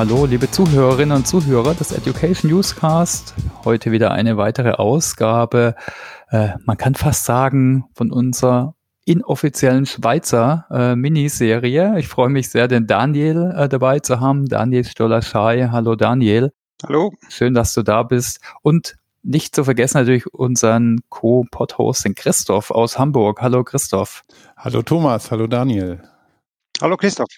Hallo, liebe Zuhörerinnen und Zuhörer des Education Newscast. Heute wieder eine weitere Ausgabe. Äh, man kann fast sagen, von unserer inoffiziellen Schweizer äh, Miniserie. Ich freue mich sehr, den Daniel äh, dabei zu haben. Daniel Stoller-Schei. Hallo Daniel. Hallo. Schön, dass du da bist. Und nicht zu vergessen natürlich unseren Co-Pod-Host, den Christoph aus Hamburg. Hallo Christoph. Hallo Thomas, hallo Daniel. Hallo Christoph.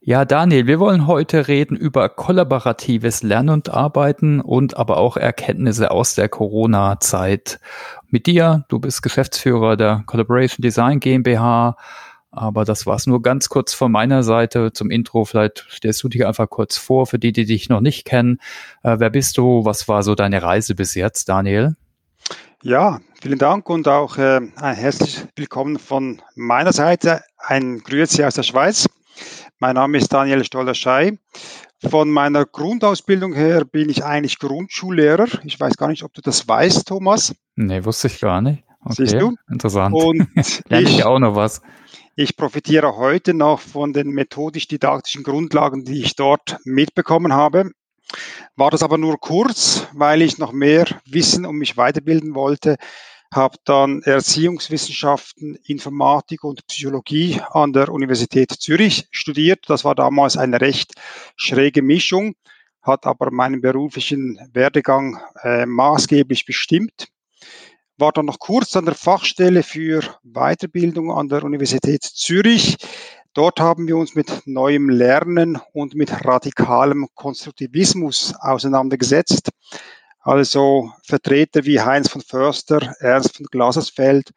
Ja, Daniel, wir wollen heute reden über kollaboratives Lernen und Arbeiten und aber auch Erkenntnisse aus der Corona-Zeit. Mit dir, du bist Geschäftsführer der Collaboration Design GmbH, aber das war's nur ganz kurz von meiner Seite zum Intro. Vielleicht stellst du dich einfach kurz vor für die, die dich noch nicht kennen. Äh, wer bist du? Was war so deine Reise bis jetzt, Daniel? Ja, vielen Dank und auch äh, ein herzliches Willkommen von meiner Seite. Ein Grüezi aus der Schweiz. Mein Name ist Daniel Stollerschei. Von meiner Grundausbildung her bin ich eigentlich Grundschullehrer. Ich weiß gar nicht, ob du das weißt, Thomas. Nee, wusste ich gar nicht. Okay, Siehst du? Interessant. Und Lerne ich auch noch was. Ich profitiere heute noch von den methodisch-didaktischen Grundlagen, die ich dort mitbekommen habe. War das aber nur kurz, weil ich noch mehr Wissen um mich weiterbilden wollte, habe dann Erziehungswissenschaften, Informatik und Psychologie an der Universität Zürich studiert. Das war damals eine recht schräge Mischung, hat aber meinen beruflichen Werdegang äh, maßgeblich bestimmt. War dann noch kurz an der Fachstelle für Weiterbildung an der Universität Zürich. Dort haben wir uns mit neuem Lernen und mit radikalem Konstruktivismus auseinandergesetzt. Also Vertreter wie Heinz von Förster, Ernst von Glasersfeld,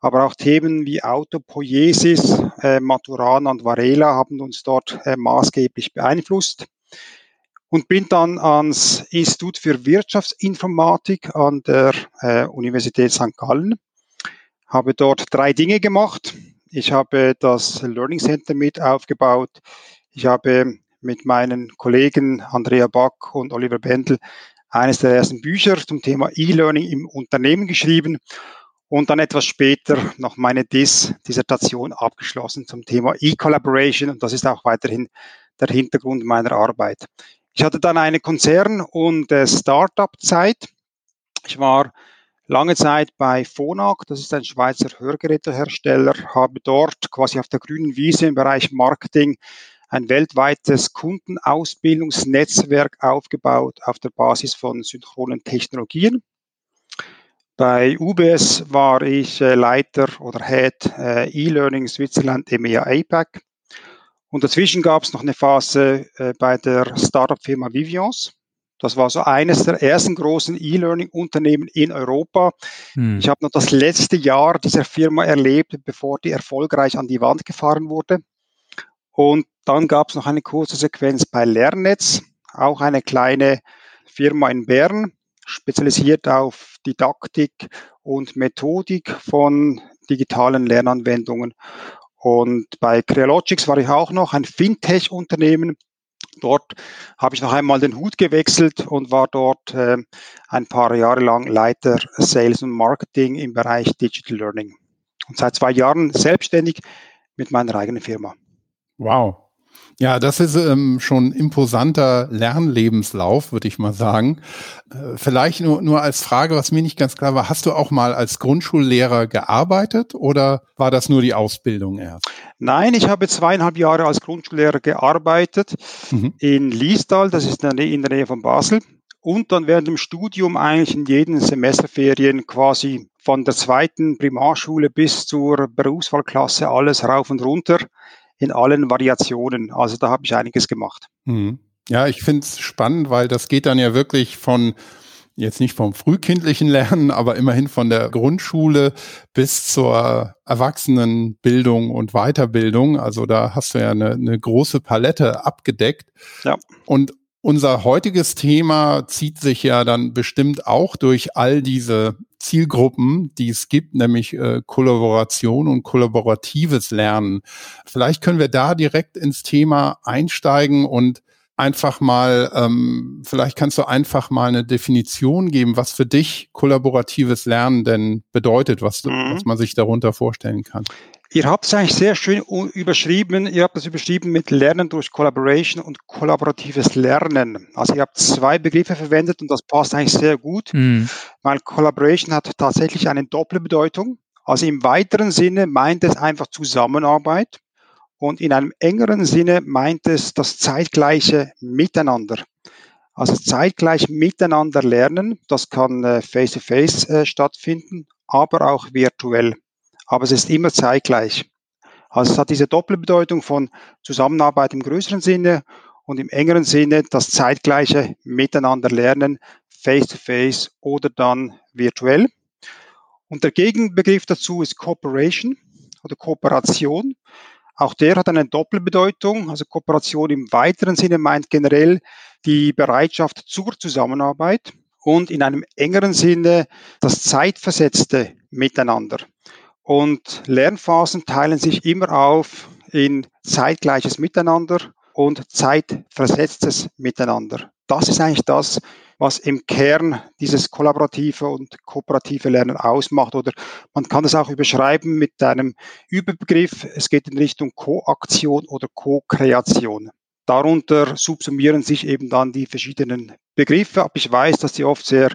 aber auch Themen wie Autopoiesis, äh, Maturana und Varela haben uns dort äh, maßgeblich beeinflusst. Und bin dann ans Institut für Wirtschaftsinformatik an der äh, Universität St. Gallen, habe dort drei Dinge gemacht. Ich habe das Learning Center mit aufgebaut. Ich habe mit meinen Kollegen Andrea Back und Oliver Bendel eines der ersten Bücher zum Thema E-Learning im Unternehmen geschrieben und dann etwas später noch meine DIS-Dissertation abgeschlossen zum Thema E-Collaboration und das ist auch weiterhin der Hintergrund meiner Arbeit. Ich hatte dann eine Konzern- und äh, Startup-Zeit. Ich war lange Zeit bei Phonak, das ist ein Schweizer Hörgerätehersteller, habe dort quasi auf der grünen Wiese im Bereich Marketing ein weltweites Kundenausbildungsnetzwerk aufgebaut auf der Basis von synchronen Technologien. Bei UBS war ich äh, Leiter oder Head äh, E-Learning Switzerland EMEA APAC. Und dazwischen gab es noch eine Phase äh, bei der Startup-Firma Vivians. Das war so eines der ersten großen E-Learning-Unternehmen in Europa. Hm. Ich habe noch das letzte Jahr dieser Firma erlebt, bevor die erfolgreich an die Wand gefahren wurde. Und dann gab es noch eine kurze Sequenz bei Lernnetz, auch eine kleine Firma in Bern, spezialisiert auf Didaktik und Methodik von digitalen Lernanwendungen. Und bei Crealogics war ich auch noch ein Fintech-Unternehmen. Dort habe ich noch einmal den Hut gewechselt und war dort äh, ein paar Jahre lang Leiter Sales und Marketing im Bereich Digital Learning. Und seit zwei Jahren selbstständig mit meiner eigenen Firma. Wow. Ja, das ist ähm, schon imposanter Lernlebenslauf, würde ich mal sagen. Äh, vielleicht nur, nur als Frage, was mir nicht ganz klar war, hast du auch mal als Grundschullehrer gearbeitet oder war das nur die Ausbildung erst? Nein, ich habe zweieinhalb Jahre als Grundschullehrer gearbeitet mhm. in Liestal, das ist in der, Nähe, in der Nähe von Basel. Und dann während dem Studium eigentlich in jeden Semesterferien quasi von der zweiten Primarschule bis zur Berufswahlklasse alles rauf und runter in allen Variationen. Also da habe ich einiges gemacht. Mhm. Ja, ich finde es spannend, weil das geht dann ja wirklich von jetzt nicht vom frühkindlichen Lernen, aber immerhin von der Grundschule bis zur Erwachsenenbildung und Weiterbildung. Also da hast du ja eine, eine große Palette abgedeckt. Ja. Und unser heutiges Thema zieht sich ja dann bestimmt auch durch all diese Zielgruppen, die es gibt, nämlich äh, Kollaboration und kollaboratives Lernen. Vielleicht können wir da direkt ins Thema einsteigen und einfach mal, ähm, vielleicht kannst du einfach mal eine Definition geben, was für dich kollaboratives Lernen denn bedeutet, was, mhm. was man sich darunter vorstellen kann. Ihr habt es eigentlich sehr schön überschrieben. Ihr habt es überschrieben mit Lernen durch Collaboration und kollaboratives Lernen. Also ihr habt zwei Begriffe verwendet und das passt eigentlich sehr gut, mhm. weil Collaboration hat tatsächlich eine doppelte Bedeutung. Also im weiteren Sinne meint es einfach Zusammenarbeit und in einem engeren Sinne meint es das zeitgleiche Miteinander. Also zeitgleich miteinander lernen, das kann äh, face-to-face -face, äh, stattfinden, aber auch virtuell aber es ist immer zeitgleich. Also es hat diese Doppelbedeutung von Zusammenarbeit im größeren Sinne und im engeren Sinne das zeitgleiche Miteinander lernen, face-to-face -face oder dann virtuell. Und der Gegenbegriff dazu ist Cooperation oder Kooperation. Auch der hat eine Doppelbedeutung. Also Kooperation im weiteren Sinne meint generell die Bereitschaft zur Zusammenarbeit und in einem engeren Sinne das zeitversetzte Miteinander. Und Lernphasen teilen sich immer auf in zeitgleiches Miteinander und zeitversetztes Miteinander. Das ist eigentlich das, was im Kern dieses kollaborative und kooperative Lernen ausmacht. Oder man kann es auch überschreiben mit einem Überbegriff. Es geht in Richtung Koaktion oder Co-Kreation. Darunter subsumieren sich eben dann die verschiedenen Begriffe. Aber ich weiß, dass sie oft sehr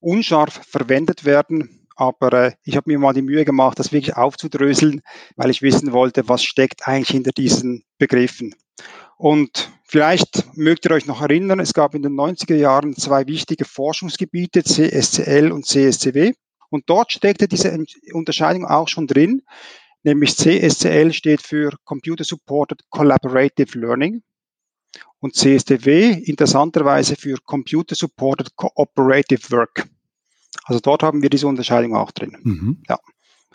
unscharf verwendet werden aber äh, ich habe mir mal die Mühe gemacht, das wirklich aufzudröseln, weil ich wissen wollte, was steckt eigentlich hinter diesen Begriffen. Und vielleicht mögt ihr euch noch erinnern, es gab in den 90er Jahren zwei wichtige Forschungsgebiete, CSCL und CSCW. Und dort steckte diese Unterscheidung auch schon drin, nämlich CSCL steht für Computer Supported Collaborative Learning und CSTW interessanterweise für Computer Supported Cooperative Work. Also dort haben wir diese Unterscheidung auch drin. Mhm. Ja.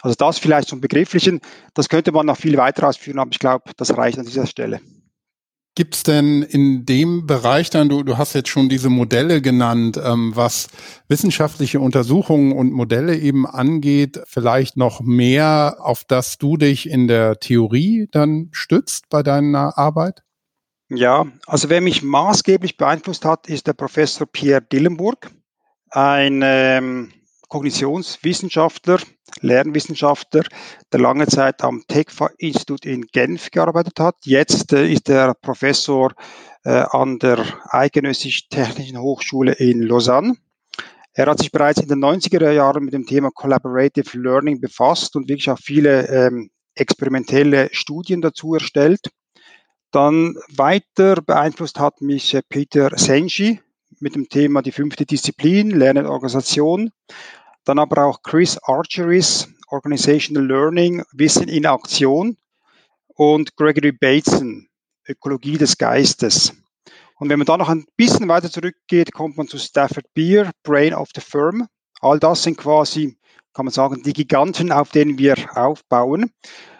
Also das vielleicht zum Begrifflichen. Das könnte man noch viel weiter ausführen, aber ich glaube, das reicht an dieser Stelle. Gibt es denn in dem Bereich dann, du, du hast jetzt schon diese Modelle genannt, ähm, was wissenschaftliche Untersuchungen und Modelle eben angeht, vielleicht noch mehr, auf das du dich in der Theorie dann stützt bei deiner Arbeit? Ja, also wer mich maßgeblich beeinflusst hat, ist der Professor Pierre Dillenburg ein ähm, Kognitionswissenschaftler, Lernwissenschaftler, der lange Zeit am TECFA-Institut in Genf gearbeitet hat. Jetzt äh, ist er Professor äh, an der Eidgenössisch Technischen Hochschule in Lausanne. Er hat sich bereits in den 90er Jahren mit dem Thema Collaborative Learning befasst und wirklich auch viele ähm, experimentelle Studien dazu erstellt. Dann weiter beeinflusst hat mich äh, Peter Senji, mit dem Thema die fünfte Disziplin, Lernen Organisation. Dann aber auch Chris Archeris, Organizational Learning, Wissen in Aktion und Gregory Bateson, Ökologie des Geistes. Und wenn man da noch ein bisschen weiter zurückgeht, kommt man zu Stafford Beer, Brain of the Firm. All das sind quasi, kann man sagen, die Giganten, auf denen wir aufbauen.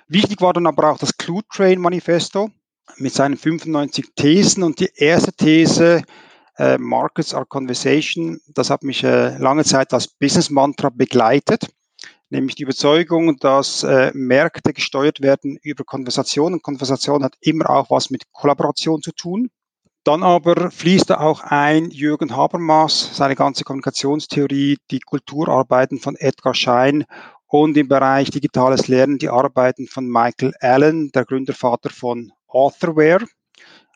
Wichtig war dann aber auch das Clue Train Manifesto mit seinen 95 Thesen und die erste These äh, Markets are Conversation, das hat mich äh, lange Zeit als Business-Mantra begleitet, nämlich die Überzeugung, dass äh, Märkte gesteuert werden über Konversation und Konversation hat immer auch was mit Kollaboration zu tun. Dann aber fließt da auch ein Jürgen Habermas, seine ganze Kommunikationstheorie, die Kulturarbeiten von Edgar Schein und im Bereich digitales Lernen die Arbeiten von Michael Allen, der Gründervater von Authorware.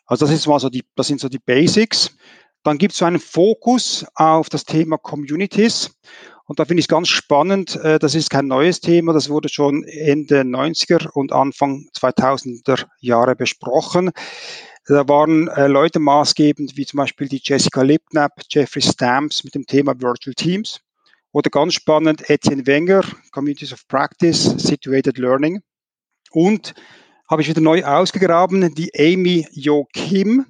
Also das ist mal so die, das sind so die Basics. Dann gibt es so einen Fokus auf das Thema Communities. Und da finde ich es ganz spannend, äh, das ist kein neues Thema, das wurde schon Ende 90er und Anfang 2000er Jahre besprochen. Da waren äh, Leute maßgebend, wie zum Beispiel die Jessica Lipknapp, Jeffrey Stamps mit dem Thema Virtual Teams. Oder ganz spannend Etienne Wenger, Communities of Practice, Situated Learning. Und habe ich wieder neu ausgegraben, die Amy Jo Kim,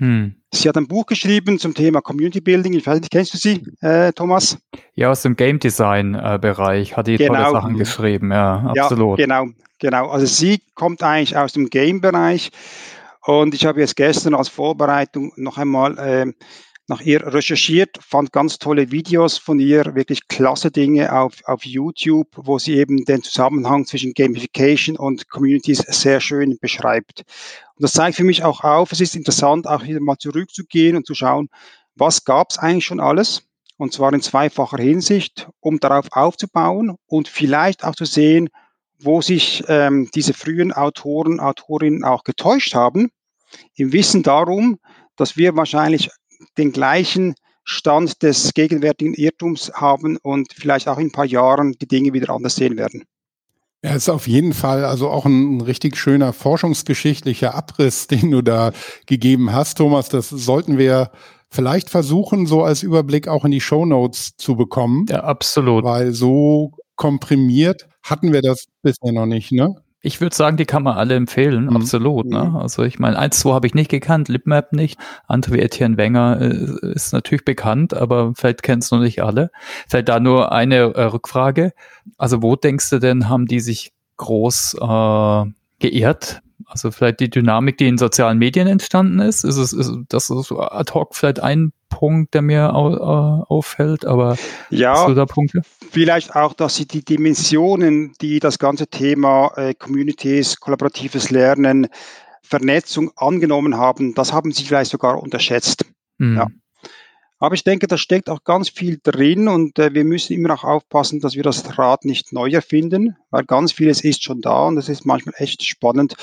hm. Sie hat ein Buch geschrieben zum Thema Community Building. Ich weiß nicht, kennst du sie, äh, Thomas? Ja, aus dem Game Design äh, Bereich hat die genau. tolle Sachen geschrieben. Ja, absolut. Ja, genau, genau. Also sie kommt eigentlich aus dem Game Bereich und ich habe jetzt gestern als Vorbereitung noch einmal äh, nach ihr recherchiert, fand ganz tolle Videos von ihr, wirklich klasse Dinge auf, auf YouTube, wo sie eben den Zusammenhang zwischen Gamification und Communities sehr schön beschreibt. Und das zeigt für mich auch auf, es ist interessant, auch wieder mal zurückzugehen und zu schauen, was gab es eigentlich schon alles? Und zwar in zweifacher Hinsicht, um darauf aufzubauen und vielleicht auch zu sehen, wo sich ähm, diese frühen Autoren, Autorinnen auch getäuscht haben, im Wissen darum, dass wir wahrscheinlich den gleichen Stand des gegenwärtigen Irrtums haben und vielleicht auch in ein paar Jahren die Dinge wieder anders sehen werden. Ja, ist auf jeden Fall also auch ein richtig schöner forschungsgeschichtlicher Abriss, den du da gegeben hast, Thomas. Das sollten wir vielleicht versuchen, so als Überblick auch in die Show Notes zu bekommen. Ja, absolut. Weil so komprimiert hatten wir das bisher noch nicht, ne? Ich würde sagen, die kann man alle empfehlen, mhm. absolut. Ne? Mhm. Also ich meine, eins, zwei habe ich nicht gekannt, Lipmap nicht. Wie Etienne Wenger äh, ist natürlich bekannt, aber vielleicht kennen es noch nicht alle. Vielleicht da nur eine äh, Rückfrage. Also wo denkst du denn, haben die sich groß äh, geehrt? Also vielleicht die Dynamik, die in sozialen Medien entstanden ist. Ist es, ist das ist ad hoc vielleicht ein Punkt, der mir äh, auffällt, aber ja, hast du da Punkte? Vielleicht auch, dass sie die Dimensionen, die das ganze Thema äh, Communities, kollaboratives Lernen, Vernetzung angenommen haben, das haben sie vielleicht sogar unterschätzt. Mhm. Ja. Aber ich denke, da steckt auch ganz viel drin und äh, wir müssen immer auch aufpassen, dass wir das Rad nicht neu erfinden, weil ganz vieles ist schon da und es ist manchmal echt spannend,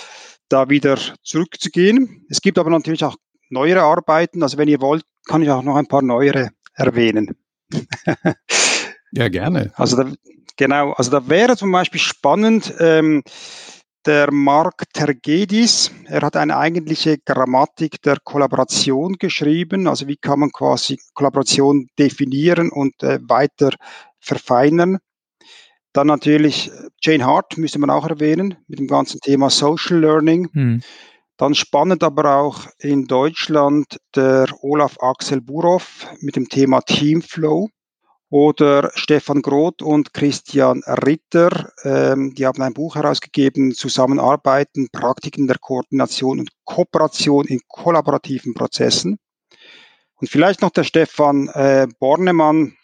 da wieder zurückzugehen. Es gibt aber natürlich auch neuere Arbeiten. Also wenn ihr wollt, kann ich auch noch ein paar neuere erwähnen. ja, gerne. Also da, genau, also da wäre zum Beispiel spannend, ähm, der Mark Tergedis, er hat eine eigentliche Grammatik der Kollaboration geschrieben. Also wie kann man quasi Kollaboration definieren und äh, weiter verfeinern. Dann natürlich äh, Jane Hart müsste man auch erwähnen mit dem ganzen Thema Social Learning. Hm. Dann spannend aber auch in Deutschland der Olaf Axel Burow mit dem Thema Teamflow oder Stefan Groth und Christian Ritter, ähm, die haben ein Buch herausgegeben, Zusammenarbeiten, Praktiken der Koordination und Kooperation in kollaborativen Prozessen. Und vielleicht noch der Stefan äh, Bornemann,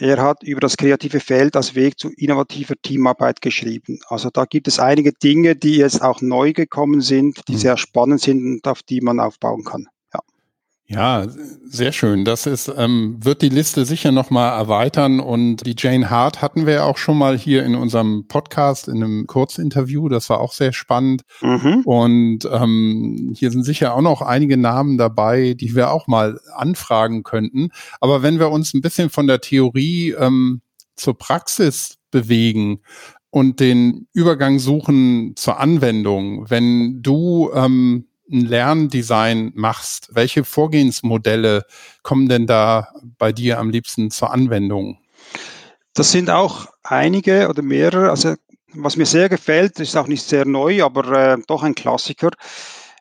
er hat über das kreative Feld als Weg zu innovativer Teamarbeit geschrieben. Also da gibt es einige Dinge, die jetzt auch neu gekommen sind, die mhm. sehr spannend sind und auf die man aufbauen kann. Ja, sehr schön. Das ist, ähm, wird die Liste sicher nochmal erweitern. Und die Jane Hart hatten wir ja auch schon mal hier in unserem Podcast in einem Kurzinterview. Das war auch sehr spannend. Mhm. Und ähm, hier sind sicher auch noch einige Namen dabei, die wir auch mal anfragen könnten. Aber wenn wir uns ein bisschen von der Theorie ähm, zur Praxis bewegen, und den Übergang suchen zur Anwendung. Wenn du ähm, ein Lerndesign machst, welche Vorgehensmodelle kommen denn da bei dir am liebsten zur Anwendung? Das sind auch einige oder mehrere. Also was mir sehr gefällt, ist auch nicht sehr neu, aber äh, doch ein Klassiker,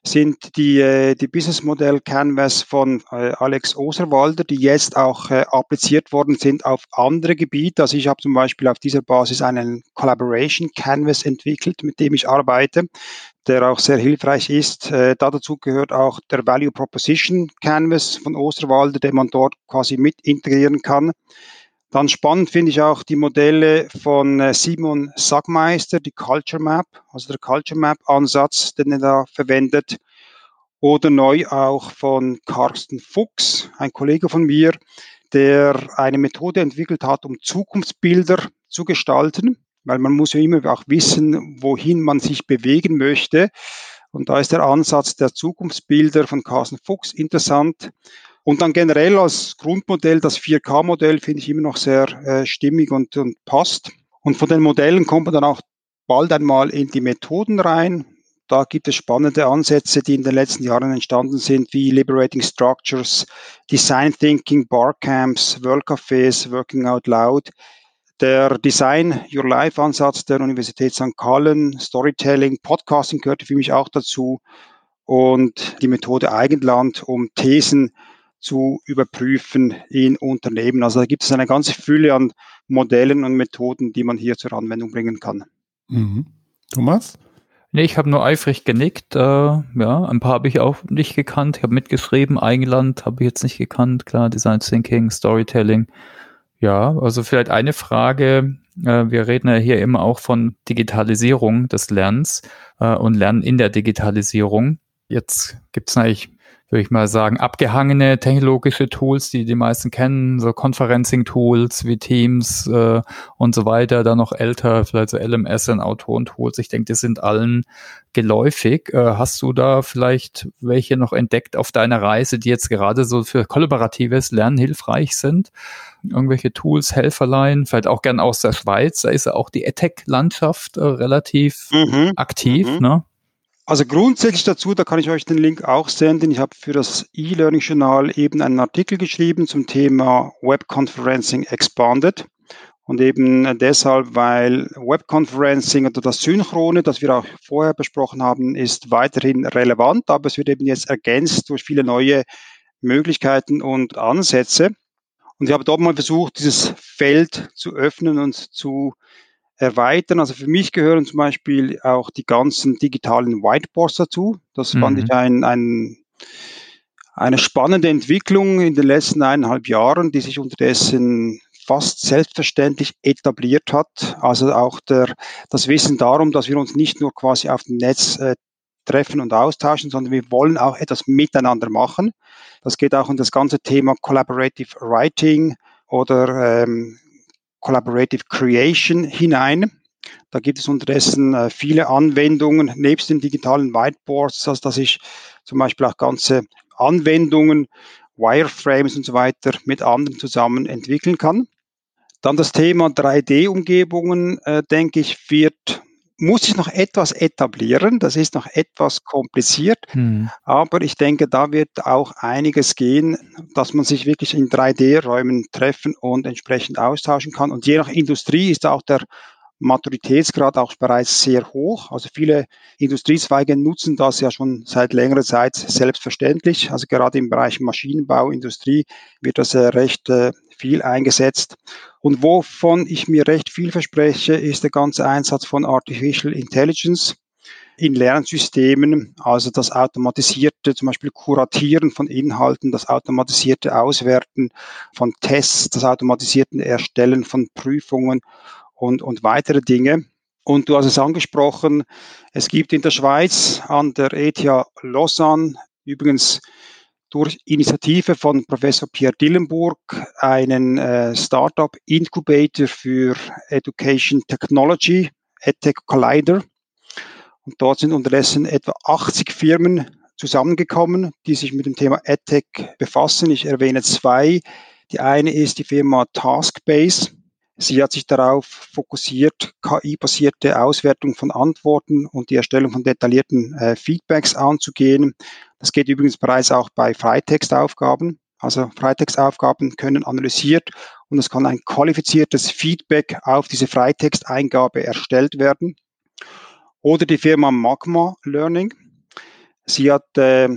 sind die, äh, die Business Modell Canvas von äh, Alex Oserwalder, die jetzt auch äh, appliziert worden sind auf andere Gebiete. Also ich habe zum Beispiel auf dieser Basis einen Collaboration Canvas entwickelt, mit dem ich arbeite der auch sehr hilfreich ist. Äh, dazu gehört auch der Value Proposition Canvas von Osterwalder, den man dort quasi mit integrieren kann. Dann spannend finde ich auch die Modelle von äh, Simon Sagmeister, die Culture Map, also der Culture Map Ansatz, den er da verwendet. Oder neu auch von Carsten Fuchs, ein Kollege von mir, der eine Methode entwickelt hat, um Zukunftsbilder zu gestalten weil man muss ja immer auch wissen, wohin man sich bewegen möchte. Und da ist der Ansatz der Zukunftsbilder von Carsten Fuchs interessant. Und dann generell als Grundmodell das 4K-Modell finde ich immer noch sehr äh, stimmig und, und passt. Und von den Modellen kommt man dann auch bald einmal in die Methoden rein. Da gibt es spannende Ansätze, die in den letzten Jahren entstanden sind, wie Liberating Structures, Design Thinking, Barcamps, World Cafés, Working Out Loud, der Design Your Life Ansatz der Universität St. Gallen, Storytelling, Podcasting gehörte für mich auch dazu und die Methode Eigenland, um Thesen zu überprüfen in Unternehmen. Also da gibt es eine ganze Fülle an Modellen und Methoden, die man hier zur Anwendung bringen kann. Mhm. Thomas? Nee, ich habe nur eifrig genickt. Äh, ja, ein paar habe ich auch nicht gekannt. Ich habe mitgeschrieben, Eigenland habe ich jetzt nicht gekannt. Klar, Design Thinking, Storytelling. Ja, also vielleicht eine Frage. Äh, wir reden ja hier immer auch von Digitalisierung des Lernens äh, und Lernen in der Digitalisierung. Jetzt gibt es eigentlich würde ich mal sagen, abgehangene technologische Tools, die die meisten kennen, so Conferencing-Tools wie Teams äh, und so weiter, dann noch älter, vielleicht so LMS und Autoren-Tools. Ich denke, die sind allen geläufig. Äh, hast du da vielleicht welche noch entdeckt auf deiner Reise, die jetzt gerade so für kollaboratives Lernen hilfreich sind? Irgendwelche Tools, Helferlein, vielleicht auch gern aus der Schweiz, da ist ja auch die EdTech-Landschaft äh, relativ mhm. aktiv, mhm. ne? Also grundsätzlich dazu, da kann ich euch den Link auch senden. Ich habe für das E-Learning-Journal eben einen Artikel geschrieben zum Thema Web Conferencing Expanded. Und eben deshalb, weil Web Conferencing oder das Synchrone, das wir auch vorher besprochen haben, ist weiterhin relevant, aber es wird eben jetzt ergänzt durch viele neue Möglichkeiten und Ansätze. Und ich habe dort mal versucht, dieses Feld zu öffnen und zu erweitern. Also für mich gehören zum Beispiel auch die ganzen digitalen Whiteboards dazu. Das mhm. fand ich ein, ein, eine spannende Entwicklung in den letzten eineinhalb Jahren, die sich unterdessen fast selbstverständlich etabliert hat. Also auch der, das Wissen darum, dass wir uns nicht nur quasi auf dem Netz äh, treffen und austauschen, sondern wir wollen auch etwas miteinander machen. Das geht auch um das ganze Thema Collaborative Writing oder ähm, Collaborative Creation hinein. Da gibt es unterdessen äh, viele Anwendungen, nebst den digitalen Whiteboards, also dass ich zum Beispiel auch ganze Anwendungen, Wireframes und so weiter mit anderen zusammen entwickeln kann. Dann das Thema 3D-Umgebungen, äh, denke ich, wird muss sich noch etwas etablieren. Das ist noch etwas kompliziert. Hm. Aber ich denke, da wird auch einiges gehen, dass man sich wirklich in 3D-Räumen treffen und entsprechend austauschen kann. Und je nach Industrie ist auch der Maturitätsgrad auch bereits sehr hoch. Also viele Industriezweige nutzen das ja schon seit längerer Zeit selbstverständlich. Also gerade im Bereich Maschinenbau, Industrie wird das recht äh, viel eingesetzt. Und wovon ich mir recht viel verspreche, ist der ganze Einsatz von Artificial Intelligence in Lernsystemen, also das automatisierte, zum Beispiel Kuratieren von Inhalten, das automatisierte Auswerten von Tests, das automatisierte Erstellen von Prüfungen und, und weitere Dinge. Und du hast es angesprochen, es gibt in der Schweiz an der ETH Lausanne übrigens durch Initiative von Professor Pierre Dillenburg einen äh, Startup Incubator für Education Technology, EdTech Collider. Und dort sind unterdessen etwa 80 Firmen zusammengekommen, die sich mit dem Thema EdTech befassen. Ich erwähne zwei. Die eine ist die Firma Taskbase. Sie hat sich darauf fokussiert, KI-basierte Auswertung von Antworten und die Erstellung von detaillierten äh, Feedbacks anzugehen. Das geht übrigens bereits auch bei Freitextaufgaben. Also Freitextaufgaben können analysiert und es kann ein qualifiziertes Feedback auf diese Freitexteingabe erstellt werden. Oder die Firma Magma Learning. Sie hat äh,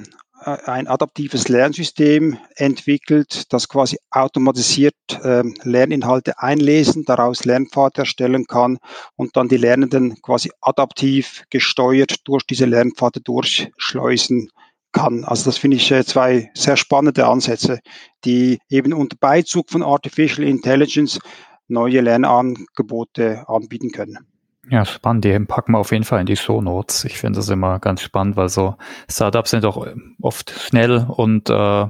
äh, ein adaptives Lernsystem entwickelt, das quasi automatisiert äh, Lerninhalte einlesen, daraus Lernpfade erstellen kann und dann die Lernenden quasi adaptiv gesteuert durch diese Lernpfade durchschleusen kann. Also das finde ich äh, zwei sehr spannende Ansätze, die eben unter Beizug von Artificial Intelligence neue Lernangebote anbieten können. Ja, spannend. Die packen wir auf jeden Fall in die Show Notes. Ich finde das immer ganz spannend, weil so Startups sind auch oft schnell und äh,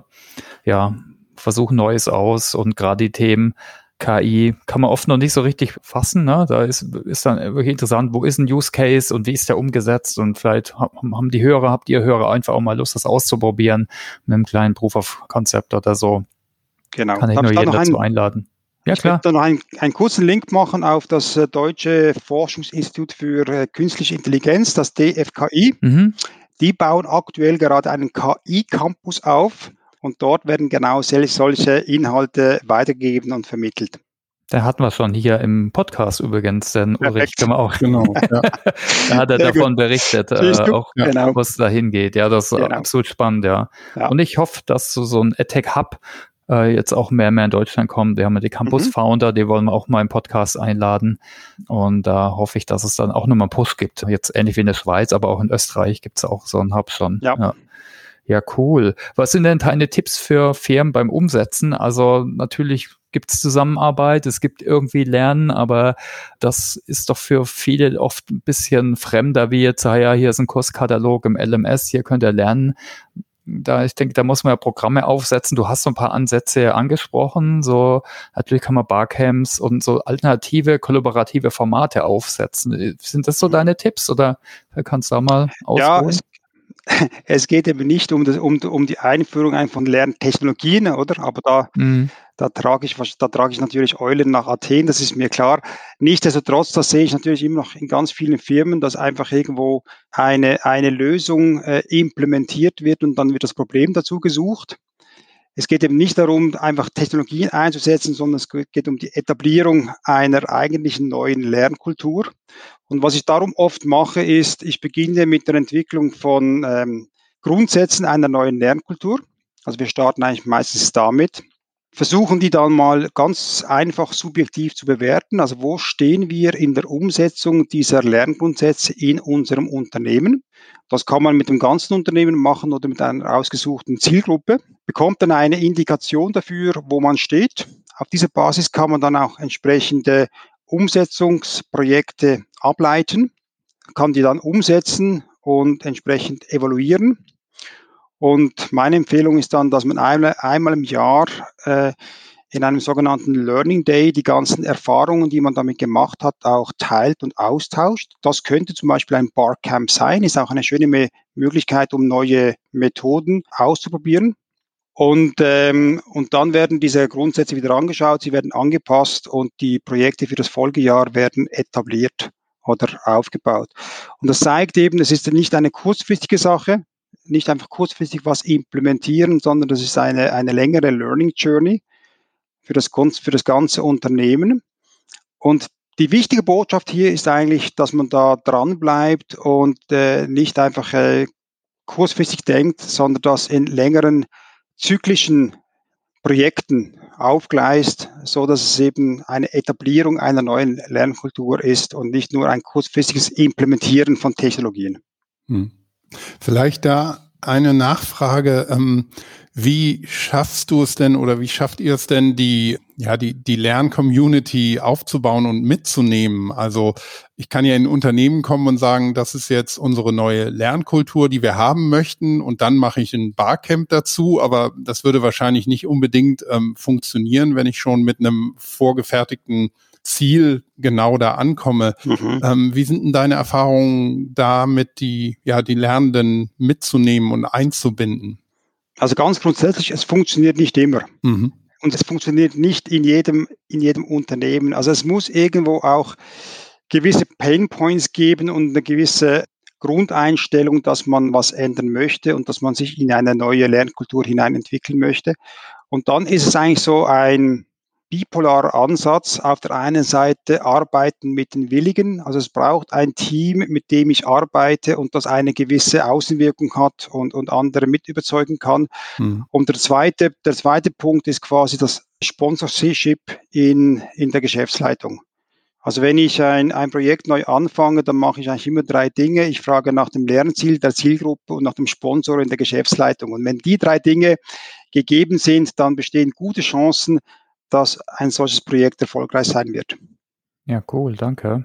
ja, versuchen Neues aus und gerade die Themen KI kann man oft noch nicht so richtig fassen. Ne? Da ist, ist dann wirklich interessant, wo ist ein Use Case und wie ist der umgesetzt und vielleicht haben die Hörer, habt ihr Hörer einfach auch mal Lust, das auszuprobieren mit einem kleinen Proof of Concept oder so. Genau. Kann ich Darf nur jeden dazu einladen. Ja, klar. Ich werde noch einen, einen, kurzen Link machen auf das äh, Deutsche Forschungsinstitut für äh, Künstliche Intelligenz, das DFKI. Mhm. Die bauen aktuell gerade einen KI-Campus auf und dort werden genau solche Inhalte weitergegeben und vermittelt. Da hatten wir schon hier im Podcast übrigens, denn Ulrich kann man auch. Genau, ja. da hat er Sehr davon gut. berichtet, äh, auch genau. was dahin geht. Ja, das ist genau. absolut spannend, ja. ja. Und ich hoffe, dass so, so ein Attack Hub äh, jetzt auch mehr und mehr in Deutschland kommen. Wir haben ja die Campus mhm. Founder, die wollen wir auch mal im Podcast einladen. Und da hoffe ich, dass es dann auch nochmal einen Push gibt. Jetzt ähnlich wie in der Schweiz, aber auch in Österreich gibt es auch so einen Hub schon. Ja. Ja. Cool. Was sind denn deine Tipps für Firmen beim Umsetzen? Also natürlich gibt es Zusammenarbeit, es gibt irgendwie Lernen, aber das ist doch für viele oft ein bisschen fremder, wie jetzt, ah ja, hier ist ein Kurskatalog im LMS, hier könnt ihr lernen da, ich denke, da muss man ja Programme aufsetzen. Du hast so ein paar Ansätze angesprochen. So, natürlich kann man Barcamps und so alternative, kollaborative Formate aufsetzen. Sind das so mhm. deine Tipps oder kannst du da mal ausholen? Ja, es, geht eben nicht um, das, um, um die Einführung von Lerntechnologien, oder? Aber da, mhm. da, trage ich, da trage ich natürlich Eulen nach Athen, das ist mir klar. Nichtsdestotrotz, das sehe ich natürlich immer noch in ganz vielen Firmen, dass einfach irgendwo eine, eine Lösung äh, implementiert wird und dann wird das Problem dazu gesucht. Es geht eben nicht darum, einfach Technologien einzusetzen, sondern es geht um die Etablierung einer eigentlichen neuen Lernkultur. Und was ich darum oft mache, ist, ich beginne mit der Entwicklung von ähm, Grundsätzen einer neuen Lernkultur. Also wir starten eigentlich meistens damit, versuchen die dann mal ganz einfach subjektiv zu bewerten. Also wo stehen wir in der Umsetzung dieser Lerngrundsätze in unserem Unternehmen? Das kann man mit dem ganzen Unternehmen machen oder mit einer ausgesuchten Zielgruppe, bekommt dann eine Indikation dafür, wo man steht. Auf dieser Basis kann man dann auch entsprechende Umsetzungsprojekte ableiten, kann die dann umsetzen und entsprechend evaluieren. Und meine Empfehlung ist dann, dass man einmal, einmal im Jahr äh, in einem sogenannten Learning Day die ganzen Erfahrungen, die man damit gemacht hat, auch teilt und austauscht. Das könnte zum Beispiel ein Barcamp sein, ist auch eine schöne Möglichkeit, um neue Methoden auszuprobieren. Und, ähm, und dann werden diese Grundsätze wieder angeschaut, sie werden angepasst und die Projekte für das Folgejahr werden etabliert oder aufgebaut. Und das zeigt eben, es ist nicht eine kurzfristige Sache, nicht einfach kurzfristig was implementieren, sondern das ist eine, eine längere Learning Journey für das, für das ganze Unternehmen. Und die wichtige Botschaft hier ist eigentlich, dass man da dran bleibt und äh, nicht einfach äh, kurzfristig denkt, sondern das in längeren zyklischen Projekten aufgleist, so dass es eben eine Etablierung einer neuen Lernkultur ist und nicht nur ein kurzfristiges Implementieren von Technologien. Hm. Vielleicht da eine Nachfrage. Ähm, wie schaffst du es denn oder wie schafft ihr es denn, die, ja, die, die Lern-Community aufzubauen und mitzunehmen? Also ich kann ja in Unternehmen kommen und sagen, das ist jetzt unsere neue Lernkultur, die wir haben möchten und dann mache ich ein Barcamp dazu, aber das würde wahrscheinlich nicht unbedingt ähm, funktionieren, wenn ich schon mit einem vorgefertigten Ziel genau da ankomme. Mhm. Ähm, wie sind denn deine Erfahrungen damit, die, ja, die Lernenden mitzunehmen und einzubinden? Also ganz grundsätzlich, es funktioniert nicht immer. Mhm. Und es funktioniert nicht in jedem, in jedem Unternehmen. Also es muss irgendwo auch gewisse Pain Points geben und eine gewisse Grundeinstellung, dass man was ändern möchte und dass man sich in eine neue Lernkultur hinein entwickeln möchte. Und dann ist es eigentlich so ein, bipolarer Ansatz. Auf der einen Seite arbeiten mit den Willigen, also es braucht ein Team, mit dem ich arbeite und das eine gewisse Außenwirkung hat und, und andere mit überzeugen kann. Mhm. Und der zweite, der zweite Punkt ist quasi das Sponsorship in, in der Geschäftsleitung. Also wenn ich ein, ein Projekt neu anfange, dann mache ich eigentlich immer drei Dinge. Ich frage nach dem Lernziel der Zielgruppe und nach dem Sponsor in der Geschäftsleitung. Und wenn die drei Dinge gegeben sind, dann bestehen gute Chancen, dass ein solches Projekt erfolgreich sein wird. Ja, cool, danke.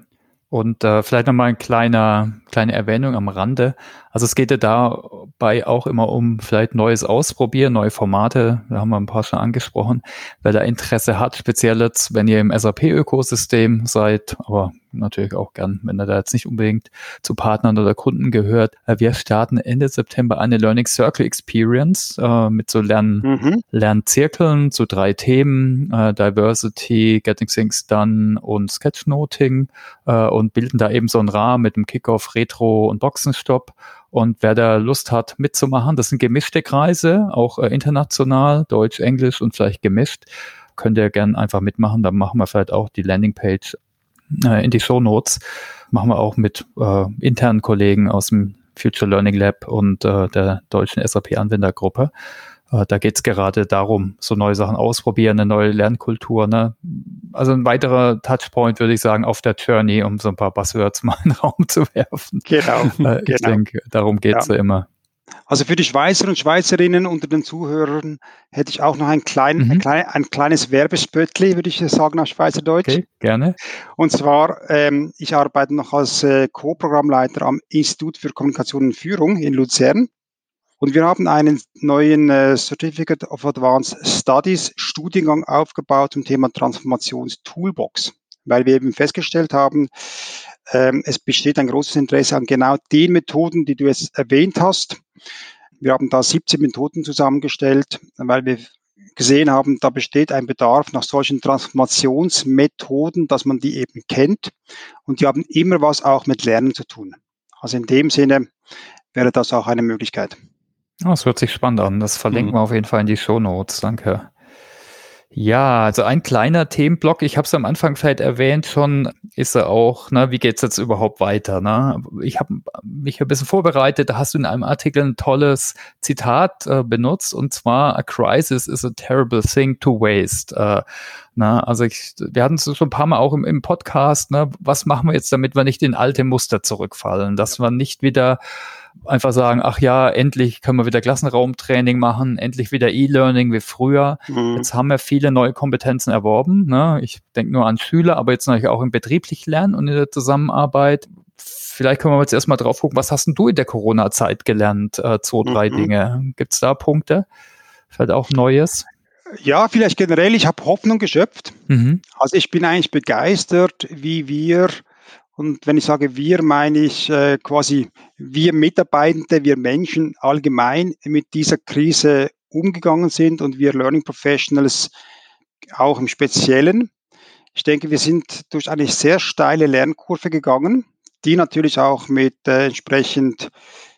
Und äh, vielleicht nochmal eine kleine, kleine Erwähnung am Rande. Also es geht ja dabei auch immer um vielleicht Neues ausprobieren, neue Formate, da haben wir ein paar schon angesprochen. Wer da Interesse hat, speziell jetzt, wenn ihr im SAP-Ökosystem seid, aber natürlich auch gern, wenn er da jetzt nicht unbedingt zu Partnern oder Kunden gehört. Äh, wir starten Ende September eine Learning Circle Experience äh, mit so Lern mhm. Lernzirkeln zu drei Themen, äh, Diversity, Getting Things Done und Sketchnoting äh, und bilden da eben so einen Rahmen mit dem Kickoff, Retro und Boxenstopp. Und wer da Lust hat mitzumachen, das sind gemischte Kreise, auch äh, international, Deutsch, Englisch und vielleicht gemischt könnt ihr gerne einfach mitmachen. Dann machen wir vielleicht auch die Landingpage äh, in die Show Notes. Machen wir auch mit äh, internen Kollegen aus dem Future Learning Lab und äh, der deutschen SAP-Anwendergruppe. Äh, da geht es gerade darum, so neue Sachen ausprobieren, eine neue Lernkultur. Ne? Also ein weiterer Touchpoint, würde ich sagen, auf der Journey, um so ein paar Buzzwords mal in den Raum zu werfen. Genau. Äh, ich genau. denke, darum geht es ja. ja immer. Also für die Schweizer und Schweizerinnen unter den Zuhörern hätte ich auch noch ein, klein, mhm. ein, klein, ein kleines Werbespöttli, würde ich sagen, auf Schweizerdeutsch. Okay, gerne. Und zwar, ähm, ich arbeite noch als äh, Co-Programmleiter am Institut für Kommunikation und Führung in Luzern. Und wir haben einen neuen äh, Certificate of Advanced Studies Studiengang aufgebaut zum Thema Transformations-Toolbox, weil wir eben festgestellt haben, ähm, es besteht ein großes Interesse an genau den Methoden, die du jetzt erwähnt hast. Wir haben da 17 Methoden zusammengestellt, weil wir gesehen haben, da besteht ein Bedarf nach solchen Transformationsmethoden, dass man die eben kennt. Und die haben immer was auch mit Lernen zu tun. Also in dem Sinne wäre das auch eine Möglichkeit. Das hört sich spannend an. Das verlinken mhm. wir auf jeden Fall in die Show Notes. Danke. Ja, also ein kleiner Themenblock, ich habe es am Anfang vielleicht erwähnt schon, ist er auch, ne, wie geht's jetzt überhaupt weiter? Ne? Ich habe mich ein bisschen vorbereitet, da hast du in einem Artikel ein tolles Zitat äh, benutzt und zwar, a crisis is a terrible thing to waste. Äh, na, also ich, wir hatten es schon ein paar Mal auch im, im Podcast, ne, was machen wir jetzt, damit wir nicht in alte Muster zurückfallen, dass wir nicht wieder einfach sagen, ach ja, endlich können wir wieder Klassenraumtraining machen, endlich wieder E-Learning wie früher. Mhm. Jetzt haben wir viele neue Kompetenzen erworben. Ne? Ich denke nur an Schüler, aber jetzt natürlich auch im betrieblichen Lernen und in der Zusammenarbeit. Vielleicht können wir jetzt erstmal drauf gucken, was hast denn du in der Corona-Zeit gelernt? Äh, zwei, drei mhm. Dinge. Gibt es da Punkte? Vielleicht auch Neues? Ja, vielleicht generell, ich habe Hoffnung geschöpft. Mhm. Also ich bin eigentlich begeistert, wie wir und wenn ich sage wir, meine ich äh, quasi wir Mitarbeitende, wir Menschen allgemein mit dieser Krise umgegangen sind und wir Learning Professionals auch im Speziellen. Ich denke, wir sind durch eine sehr steile Lernkurve gegangen, die natürlich auch mit äh, entsprechend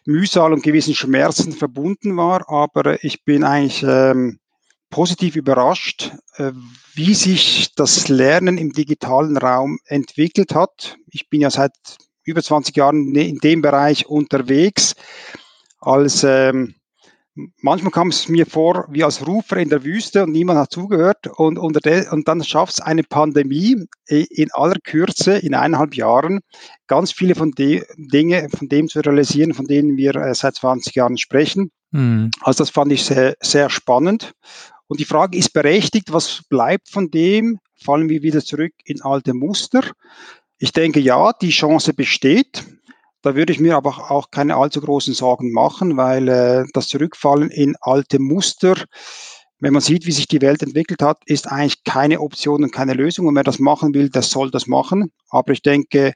Mühsal und gewissen Schmerzen verbunden war, aber ich bin eigentlich ähm, positiv überrascht, äh, wie sich das Lernen im digitalen Raum entwickelt hat. Ich bin ja seit über 20 Jahren in dem Bereich unterwegs. Als ähm, manchmal kam es mir vor wie als Rufer in der Wüste und niemand hat zugehört und, und, und dann schafft es eine Pandemie in aller Kürze, in eineinhalb Jahren, ganz viele von den Dinge, von dem zu realisieren, von denen wir äh, seit 20 Jahren sprechen. Mhm. Also das fand ich sehr, sehr spannend und die Frage ist berechtigt, was bleibt von dem? Fallen wir wieder zurück in alte Muster? Ich denke, ja, die Chance besteht. Da würde ich mir aber auch keine allzu großen Sorgen machen, weil äh, das Zurückfallen in alte Muster, wenn man sieht, wie sich die Welt entwickelt hat, ist eigentlich keine Option und keine Lösung. Und wer das machen will, der soll das machen. Aber ich denke,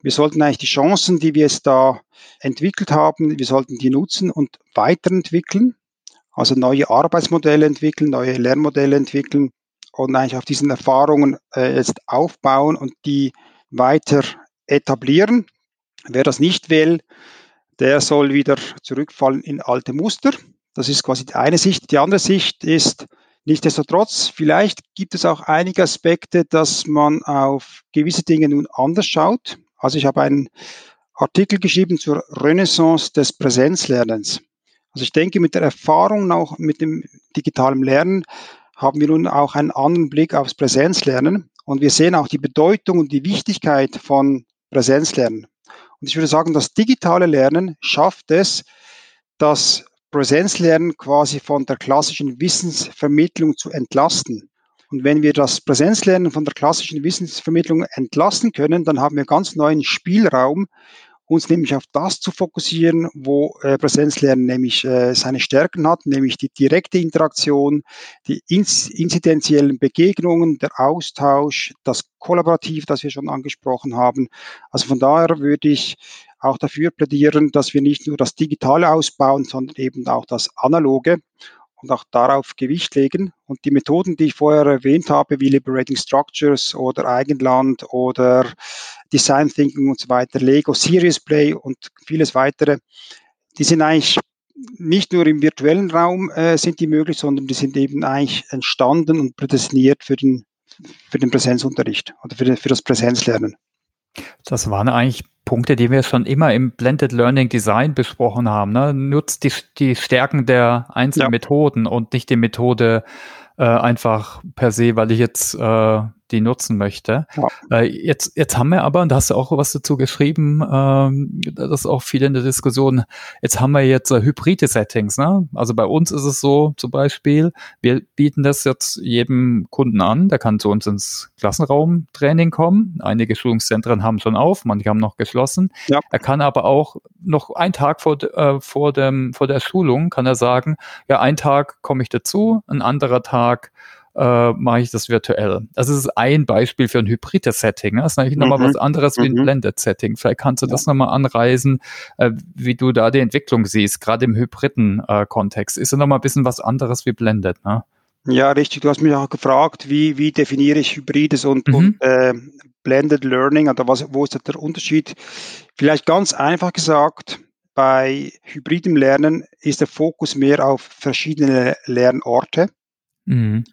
wir sollten eigentlich die Chancen, die wir jetzt da entwickelt haben, wir sollten die nutzen und weiterentwickeln. Also neue Arbeitsmodelle entwickeln, neue Lernmodelle entwickeln und eigentlich auf diesen Erfahrungen äh, jetzt aufbauen und die weiter etablieren. Wer das nicht will, der soll wieder zurückfallen in alte Muster. Das ist quasi die eine Sicht. Die andere Sicht ist, nichtsdestotrotz, vielleicht gibt es auch einige Aspekte, dass man auf gewisse Dinge nun anders schaut. Also ich habe einen Artikel geschrieben zur Renaissance des Präsenzlernens. Also ich denke, mit der Erfahrung auch mit dem digitalen Lernen haben wir nun auch einen anderen Blick aufs Präsenzlernen und wir sehen auch die Bedeutung und die Wichtigkeit von Präsenzlernen. Und ich würde sagen, das digitale Lernen schafft es, das Präsenzlernen quasi von der klassischen Wissensvermittlung zu entlasten. Und wenn wir das Präsenzlernen von der klassischen Wissensvermittlung entlasten können, dann haben wir ganz neuen Spielraum, uns nämlich auf das zu fokussieren, wo äh, Präsenzlernen nämlich äh, seine Stärken hat, nämlich die direkte Interaktion, die ins inzidenziellen Begegnungen, der Austausch, das Kollaborativ, das wir schon angesprochen haben. Also von daher würde ich auch dafür plädieren, dass wir nicht nur das Digitale ausbauen, sondern eben auch das Analoge und auch darauf Gewicht legen. Und die Methoden, die ich vorher erwähnt habe, wie Liberating Structures oder Eigenland oder Design Thinking und so weiter, Lego, Serious Play und vieles weitere, die sind eigentlich nicht nur im virtuellen Raum äh, sind die möglich, sondern die sind eben eigentlich entstanden und prädestiniert für den, für den Präsenzunterricht oder für, für das Präsenzlernen. Das waren eigentlich Punkte, die wir schon immer im Blended Learning Design besprochen haben. Ne? Nutzt die, die Stärken der einzelnen ja. Methoden und nicht die Methode äh, einfach per se, weil ich jetzt äh, die nutzen möchte. Ja. Äh, jetzt, jetzt haben wir aber, und da hast du auch was dazu geschrieben, ähm, das ist auch viel in der Diskussion, jetzt haben wir jetzt äh, hybride Settings. Ne? Also bei uns ist es so zum Beispiel, wir bieten das jetzt jedem Kunden an, der kann zu uns ins Klassenraumtraining kommen. Einige Schulungszentren haben schon auf, manche haben noch geschlossen. Ja. Er kann aber auch noch einen Tag vor, äh, vor, dem, vor der Schulung, kann er sagen, ja, ein Tag komme ich dazu, ein anderer Tag äh, mache ich das virtuell. Das ist ein Beispiel für ein hybrides Setting. Ne? Das ist eigentlich mhm. nochmal was anderes wie ein mhm. Blended Setting. Vielleicht kannst du ja. das nochmal anreisen, äh, wie du da die Entwicklung siehst, gerade im hybriden äh, Kontext. Ist ja nochmal ein bisschen was anderes wie Blended, ne? Ja, richtig. Du hast mich auch gefragt, wie, wie definiere ich Hybrides und, mhm. und äh, Blended Learning oder was, wo ist der Unterschied? Vielleicht ganz einfach gesagt, bei hybridem Lernen ist der Fokus mehr auf verschiedene Lernorte. Mhm.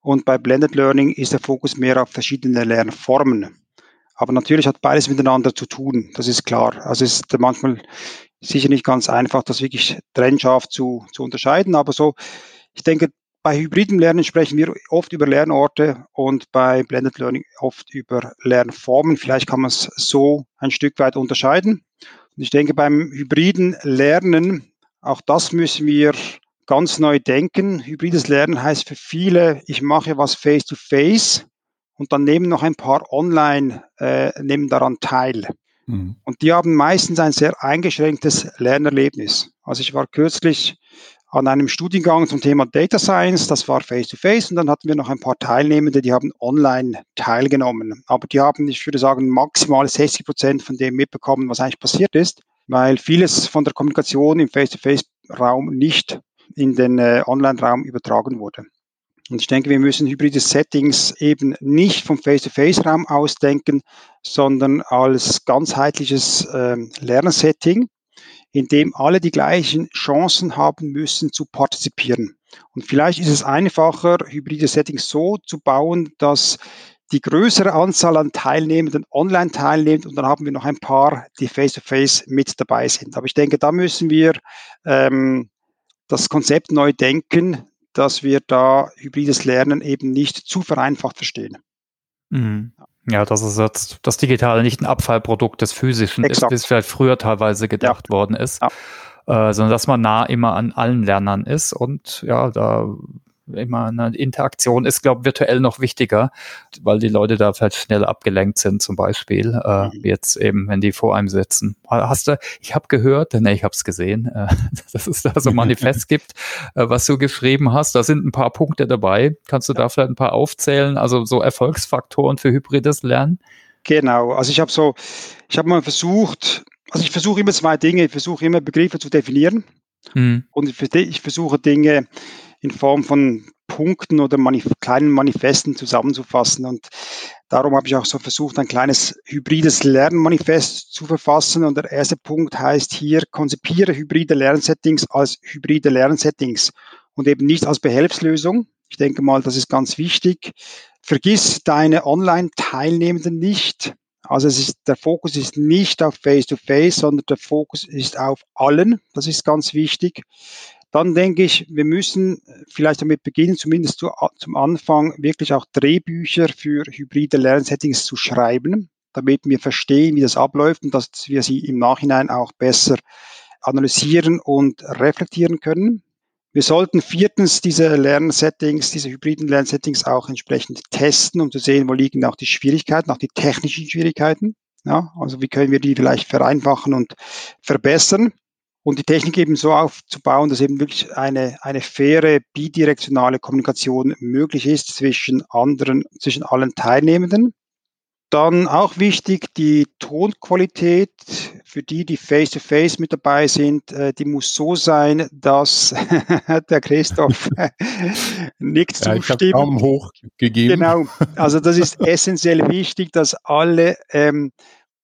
Und bei Blended Learning ist der Fokus mehr auf verschiedene Lernformen. Aber natürlich hat beides miteinander zu tun, das ist klar. Also es ist manchmal sicher nicht ganz einfach, das wirklich trennscharf zu, zu unterscheiden. Aber so, ich denke, bei hybridem Lernen sprechen wir oft über Lernorte und bei Blended Learning oft über Lernformen. Vielleicht kann man es so ein Stück weit unterscheiden. Und ich denke, beim hybriden Lernen, auch das müssen wir ganz neu denken. Hybrides Lernen heißt für viele, ich mache was face-to-face -face und dann nehmen noch ein paar online, äh, nehmen daran teil. Mhm. Und die haben meistens ein sehr eingeschränktes Lernerlebnis. Also ich war kürzlich an einem Studiengang zum Thema Data Science, das war face-to-face -face, und dann hatten wir noch ein paar Teilnehmende, die haben online teilgenommen. Aber die haben, ich würde sagen, maximal 60 Prozent von dem mitbekommen, was eigentlich passiert ist, weil vieles von der Kommunikation im Face-to-face-Raum nicht in den äh, Online-Raum übertragen wurde. Und ich denke, wir müssen hybride Settings eben nicht vom Face-to-Face-Raum ausdenken, sondern als ganzheitliches äh, Lernsetting, in dem alle die gleichen Chancen haben müssen zu partizipieren. Und vielleicht ist es einfacher, hybride Settings so zu bauen, dass die größere Anzahl an Teilnehmenden online teilnimmt und dann haben wir noch ein paar, die face-to-face -face mit dabei sind. Aber ich denke, da müssen wir ähm, das Konzept neu denken, dass wir da hybrides Lernen eben nicht zu vereinfacht verstehen. Mhm. Ja, das ist jetzt das Digitale nicht ein Abfallprodukt des Physischen Exakt. ist, wie es vielleicht früher teilweise gedacht ja. worden ist, ja. äh, sondern dass man nah immer an allen Lernern ist und ja, da immer eine Interaktion ist, glaube ich, virtuell noch wichtiger, weil die Leute da vielleicht schnell abgelenkt sind, zum Beispiel, äh, mhm. jetzt eben, wenn die vor einem sitzen. Hast du, ich habe gehört, ne, ich habe es gesehen, äh, dass es da so ein Manifest gibt, äh, was du geschrieben hast. Da sind ein paar Punkte dabei. Kannst du da vielleicht ein paar aufzählen? Also so Erfolgsfaktoren für hybrides Lernen? Genau, also ich habe so, ich habe mal versucht, also ich versuche immer zwei Dinge, ich versuche immer Begriffe zu definieren mhm. und ich, ich versuche Dinge in Form von Punkten oder Manif kleinen Manifesten zusammenzufassen. Und darum habe ich auch so versucht, ein kleines hybrides Lernmanifest zu verfassen. Und der erste Punkt heißt hier, konzipiere hybride Lernsettings als hybride Lernsettings und eben nicht als Behelfslösung. Ich denke mal, das ist ganz wichtig. Vergiss deine Online-Teilnehmenden nicht. Also es ist, der Fokus ist nicht auf Face-to-Face, -face, sondern der Fokus ist auf allen. Das ist ganz wichtig dann denke ich, wir müssen vielleicht damit beginnen, zumindest zu, zum Anfang wirklich auch Drehbücher für hybride Lernsettings zu schreiben, damit wir verstehen, wie das abläuft und dass wir sie im Nachhinein auch besser analysieren und reflektieren können. Wir sollten viertens diese Lernsettings, diese hybriden Lernsettings auch entsprechend testen, um zu sehen, wo liegen auch die Schwierigkeiten, auch die technischen Schwierigkeiten. Ja, also wie können wir die vielleicht vereinfachen und verbessern und die Technik eben so aufzubauen, dass eben wirklich eine, eine faire bidirektionale Kommunikation möglich ist zwischen anderen, zwischen allen Teilnehmenden. Dann auch wichtig, die Tonqualität für die, die face-to-face -face mit dabei sind, äh, die muss so sein, dass der Christoph nicht ja, zustimmt. Ich Daumen hoch gegeben. Genau, also das ist essentiell wichtig, dass alle ähm,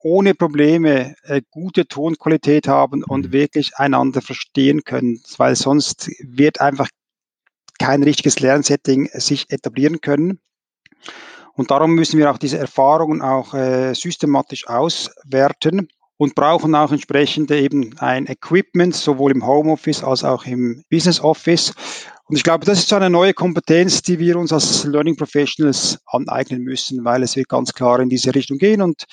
ohne Probleme äh, gute Tonqualität haben und mhm. wirklich einander verstehen können, weil sonst wird einfach kein richtiges Lernsetting sich etablieren können. Und darum müssen wir auch diese Erfahrungen auch äh, systematisch auswerten und brauchen auch entsprechend eben ein Equipment, sowohl im Homeoffice als auch im Business Office. Und ich glaube, das ist so eine neue Kompetenz, die wir uns als Learning Professionals aneignen müssen, weil es wird ganz klar in diese Richtung gehen. Und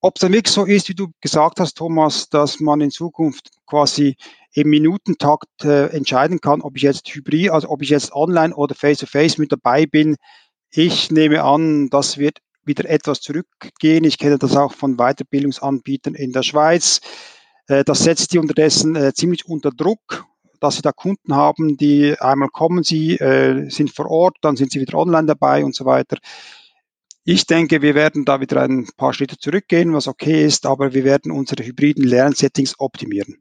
ob es dann wirklich so ist, wie du gesagt hast, Thomas, dass man in Zukunft quasi im Minutentakt äh, entscheiden kann, ob ich jetzt hybrid, also ob ich jetzt online oder face-to-face -face mit dabei bin. Ich nehme an, das wird wieder etwas zurückgehen. Ich kenne das auch von Weiterbildungsanbietern in der Schweiz. Äh, das setzt die unterdessen äh, ziemlich unter Druck, dass sie da Kunden haben, die einmal kommen sie, äh, sind vor Ort, dann sind sie wieder online dabei und so weiter. Ich denke, wir werden da wieder ein paar Schritte zurückgehen, was okay ist, aber wir werden unsere hybriden Lernsettings optimieren.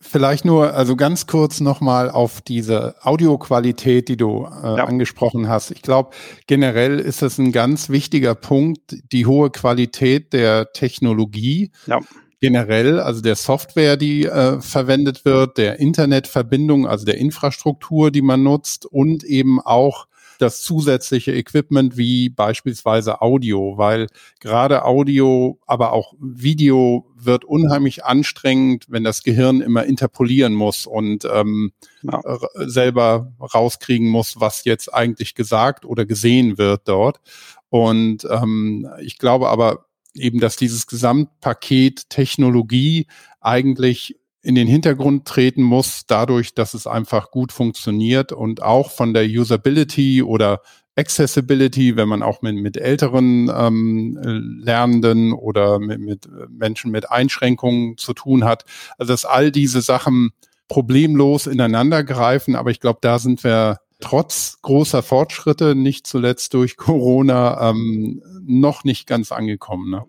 Vielleicht nur, also ganz kurz nochmal auf diese Audioqualität, die du äh, ja. angesprochen hast. Ich glaube, generell ist es ein ganz wichtiger Punkt, die hohe Qualität der Technologie. Ja. Generell, also der Software, die äh, verwendet wird, der Internetverbindung, also der Infrastruktur, die man nutzt und eben auch das zusätzliche Equipment wie beispielsweise Audio, weil gerade Audio, aber auch Video wird unheimlich anstrengend, wenn das Gehirn immer interpolieren muss und ähm, ja. selber rauskriegen muss, was jetzt eigentlich gesagt oder gesehen wird dort. Und ähm, ich glaube aber eben, dass dieses Gesamtpaket Technologie eigentlich in den Hintergrund treten muss, dadurch, dass es einfach gut funktioniert und auch von der Usability oder Accessibility, wenn man auch mit, mit älteren ähm, Lernenden oder mit, mit Menschen mit Einschränkungen zu tun hat. Also dass all diese Sachen problemlos ineinander greifen, aber ich glaube, da sind wir trotz großer Fortschritte, nicht zuletzt durch Corona, ähm, noch nicht ganz angekommen. Ne?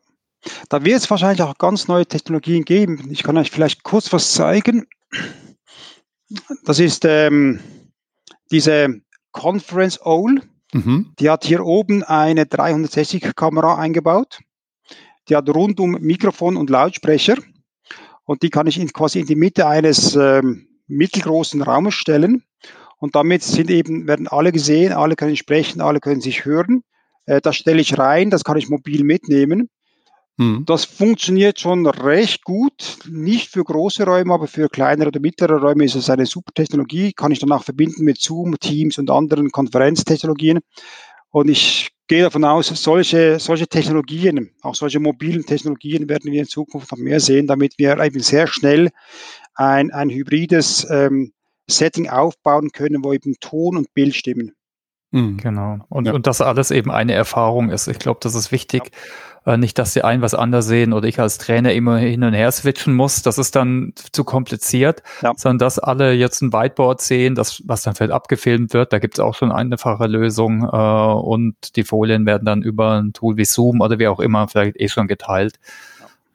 Da wird es wahrscheinlich auch ganz neue Technologien geben. Ich kann euch vielleicht kurz was zeigen. Das ist ähm, diese Conference OWL. Mhm. Die hat hier oben eine 360-Kamera eingebaut. Die hat rundum Mikrofon und Lautsprecher. Und die kann ich in, quasi in die Mitte eines ähm, mittelgroßen Raumes stellen. Und damit sind eben, werden alle gesehen, alle können sprechen, alle können sich hören. Äh, das stelle ich rein, das kann ich mobil mitnehmen. Mhm. Das funktioniert schon recht gut, nicht für große Räume, aber für kleinere oder mittlere Räume ist es eine super Technologie, kann ich danach verbinden mit Zoom, Teams und anderen Konferenztechnologien. Und ich gehe davon aus, solche, solche Technologien, auch solche mobilen Technologien werden wir in Zukunft noch mehr sehen, damit wir eben sehr schnell ein, ein hybrides ähm, Setting aufbauen können, wo eben Ton und Bild stimmen. Mhm. Genau. Und, ja. und das alles eben eine Erfahrung ist. Ich glaube, das ist wichtig. Ja äh, nicht, dass die einen was anders sehen oder ich als Trainer immer hin und her switchen muss. Das ist dann zu kompliziert, ja. sondern dass alle jetzt ein Whiteboard sehen, das, was dann vielleicht abgefilmt wird. Da gibt es auch schon eine einfache Lösung äh, und die Folien werden dann über ein Tool wie Zoom oder wie auch immer vielleicht eh schon geteilt.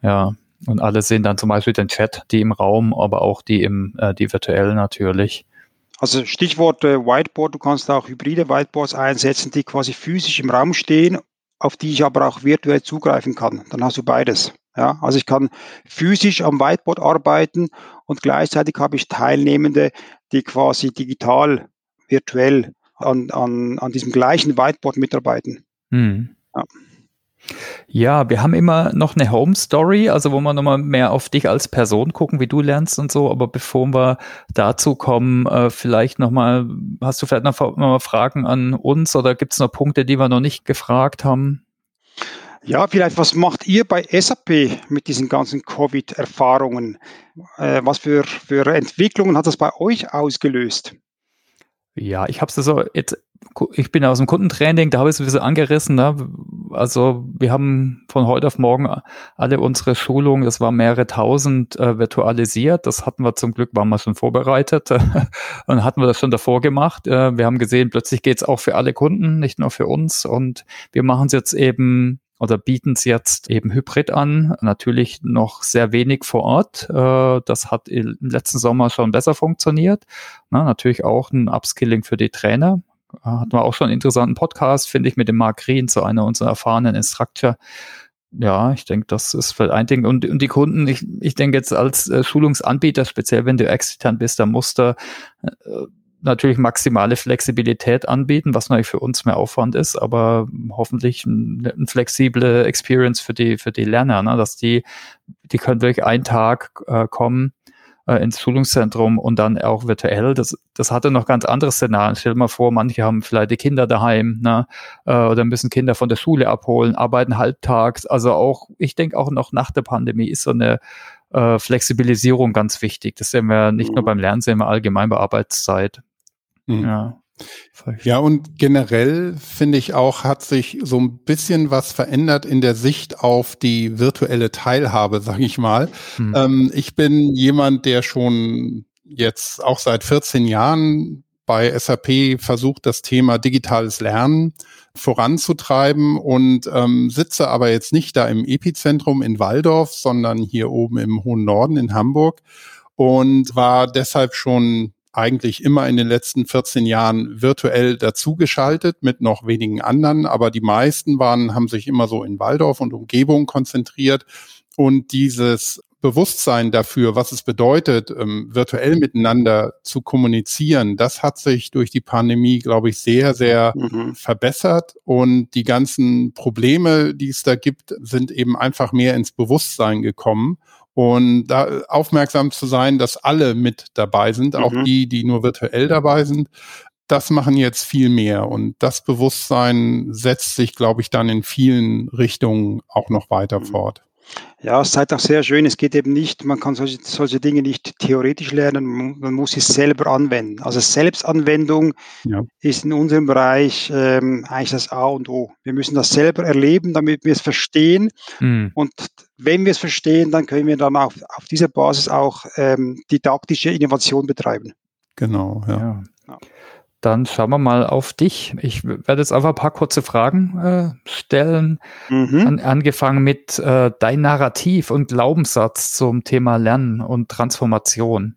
Ja. ja. Und alle sehen dann zum Beispiel den Chat, die im Raum, aber auch die im, äh, die virtuell natürlich. Also Stichwort äh, Whiteboard, du kannst auch hybride Whiteboards einsetzen, die quasi physisch im Raum stehen auf die ich aber auch virtuell zugreifen kann. Dann hast du beides. Ja, also ich kann physisch am Whiteboard arbeiten und gleichzeitig habe ich Teilnehmende, die quasi digital, virtuell an, an, an diesem gleichen Whiteboard mitarbeiten. Hm. Ja. Ja, wir haben immer noch eine Home Story, also wo wir nochmal mehr auf dich als Person gucken, wie du lernst und so. Aber bevor wir dazu kommen, äh, vielleicht nochmal, hast du vielleicht noch, noch mal Fragen an uns oder gibt es noch Punkte, die wir noch nicht gefragt haben? Ja, vielleicht, was macht ihr bei SAP mit diesen ganzen Covid-Erfahrungen? Äh, was für, für Entwicklungen hat das bei euch ausgelöst? Ja, ich habe es so jetzt, ich bin aus dem Kundentraining, da habe ich es ein bisschen angerissen. Ne? Also wir haben von heute auf morgen alle unsere Schulungen, das waren mehrere tausend äh, virtualisiert. Das hatten wir zum Glück, waren wir schon vorbereitet und hatten wir das schon davor gemacht. Äh, wir haben gesehen, plötzlich geht's auch für alle Kunden, nicht nur für uns. Und wir machen es jetzt eben oder bieten es jetzt eben hybrid an. Natürlich noch sehr wenig vor Ort. Äh, das hat im letzten Sommer schon besser funktioniert. Na, natürlich auch ein Upskilling für die Trainer. Äh, hatten wir auch schon einen interessanten Podcast, finde ich, mit dem Mark Green, so einer unserer erfahrenen Instructor. Ja, ich denke, das ist vielleicht ein Ding. Und, und die Kunden, ich, ich denke jetzt als äh, Schulungsanbieter, speziell wenn du extern bist, da musst du äh, natürlich maximale Flexibilität anbieten, was natürlich für uns mehr Aufwand ist, aber hoffentlich eine ein flexible Experience für die, für die Lerner, ne? dass die, die können wirklich einen Tag äh, kommen äh, ins Schulungszentrum und dann auch virtuell. Das, das hatte noch ganz andere Szenarien. Stell dir mal vor, manche haben vielleicht die Kinder daheim ne? äh, oder müssen Kinder von der Schule abholen, arbeiten halbtags. Also auch, ich denke auch noch nach der Pandemie ist so eine äh, Flexibilisierung ganz wichtig. Das sehen wir nicht mhm. nur beim Lernen, sehen wir allgemein bei Arbeitszeit. Mhm. Ja. Ja, und generell finde ich auch, hat sich so ein bisschen was verändert in der Sicht auf die virtuelle Teilhabe, sage ich mal. Mhm. Ähm, ich bin jemand, der schon jetzt auch seit 14 Jahren bei SAP versucht, das Thema digitales Lernen voranzutreiben und ähm, sitze aber jetzt nicht da im Epizentrum in Waldorf, sondern hier oben im hohen Norden in Hamburg und war deshalb schon eigentlich immer in den letzten 14 Jahren virtuell dazugeschaltet mit noch wenigen anderen, aber die meisten waren, haben sich immer so in Waldorf und Umgebung konzentriert und dieses Bewusstsein dafür, was es bedeutet, ähm, virtuell miteinander zu kommunizieren, das hat sich durch die Pandemie, glaube ich, sehr, sehr mhm. verbessert. Und die ganzen Probleme, die es da gibt, sind eben einfach mehr ins Bewusstsein gekommen. Und da aufmerksam zu sein, dass alle mit dabei sind, mhm. auch die, die nur virtuell dabei sind, das machen jetzt viel mehr. Und das Bewusstsein setzt sich, glaube ich, dann in vielen Richtungen auch noch weiter mhm. fort. Ja, es zeigt auch sehr schön, es geht eben nicht, man kann solche, solche Dinge nicht theoretisch lernen, man muss sie selber anwenden. Also Selbstanwendung ja. ist in unserem Bereich ähm, eigentlich das A und O. Wir müssen das selber erleben, damit wir es verstehen. Mhm. Und wenn wir es verstehen, dann können wir dann auf, auf dieser Basis auch ähm, didaktische Innovation betreiben. Genau, ja. ja. Dann schauen wir mal auf dich. Ich werde jetzt einfach ein paar kurze Fragen äh, stellen. Mhm. An, angefangen mit äh, dein Narrativ und Glaubenssatz zum Thema Lernen und Transformation.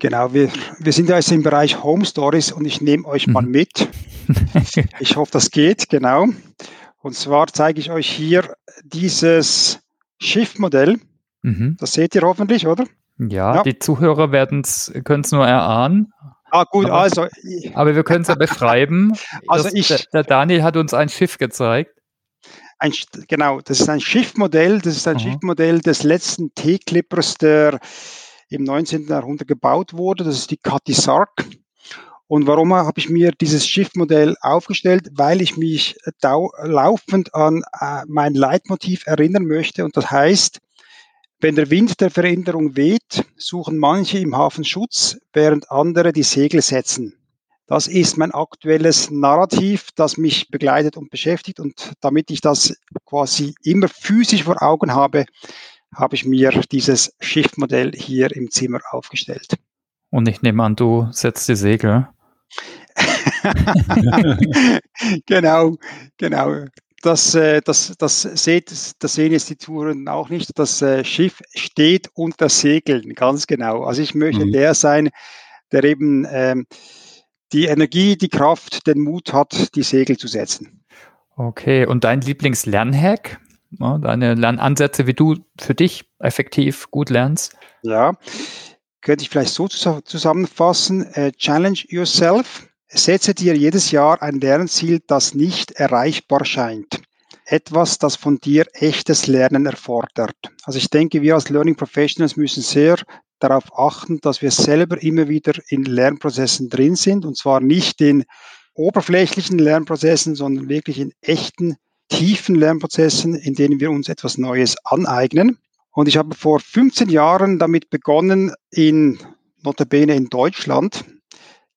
Genau, wir, wir sind ja jetzt im Bereich Home Stories und ich nehme euch mhm. mal mit. ich hoffe, das geht, genau. Und zwar zeige ich euch hier dieses Schiffmodell. Mhm. Das seht ihr hoffentlich, oder? Ja, ja. die Zuhörer können es nur erahnen. Ah, gut, aber, also. Aber wir können es ja beschreiben. Also ich, der, Daniel hat uns ein Schiff gezeigt. Ein, genau, das ist ein Schiffmodell, das ist ein Aha. Schiffmodell des letzten T-Clippers, der im 19. Jahrhundert gebaut wurde. Das ist die Cathy Sark. Und warum habe ich mir dieses Schiffmodell aufgestellt? Weil ich mich laufend an äh, mein Leitmotiv erinnern möchte. Und das heißt, wenn der Wind der Veränderung weht, suchen manche im Hafen Schutz, während andere die Segel setzen. Das ist mein aktuelles Narrativ, das mich begleitet und beschäftigt. Und damit ich das quasi immer physisch vor Augen habe, habe ich mir dieses Schiffmodell hier im Zimmer aufgestellt. Und ich nehme an, du setzt die Segel. genau, genau das, äh, das, das, seht, das sehen jetzt die Touren auch nicht. Das äh, Schiff steht unter Segeln, ganz genau. Also ich möchte mhm. der sein, der eben ähm, die Energie, die Kraft, den Mut hat, die Segel zu setzen. Okay, und dein Lieblingslernhack? Ja, deine Lernansätze, wie du für dich effektiv gut lernst? Ja, könnte ich vielleicht so zusammenfassen. Uh, challenge yourself Setze dir jedes Jahr ein Lernziel, das nicht erreichbar scheint. Etwas, das von dir echtes Lernen erfordert. Also ich denke, wir als Learning Professionals müssen sehr darauf achten, dass wir selber immer wieder in Lernprozessen drin sind und zwar nicht in oberflächlichen Lernprozessen, sondern wirklich in echten, tiefen Lernprozessen, in denen wir uns etwas Neues aneignen. Und ich habe vor 15 Jahren damit begonnen, in notabene in Deutschland,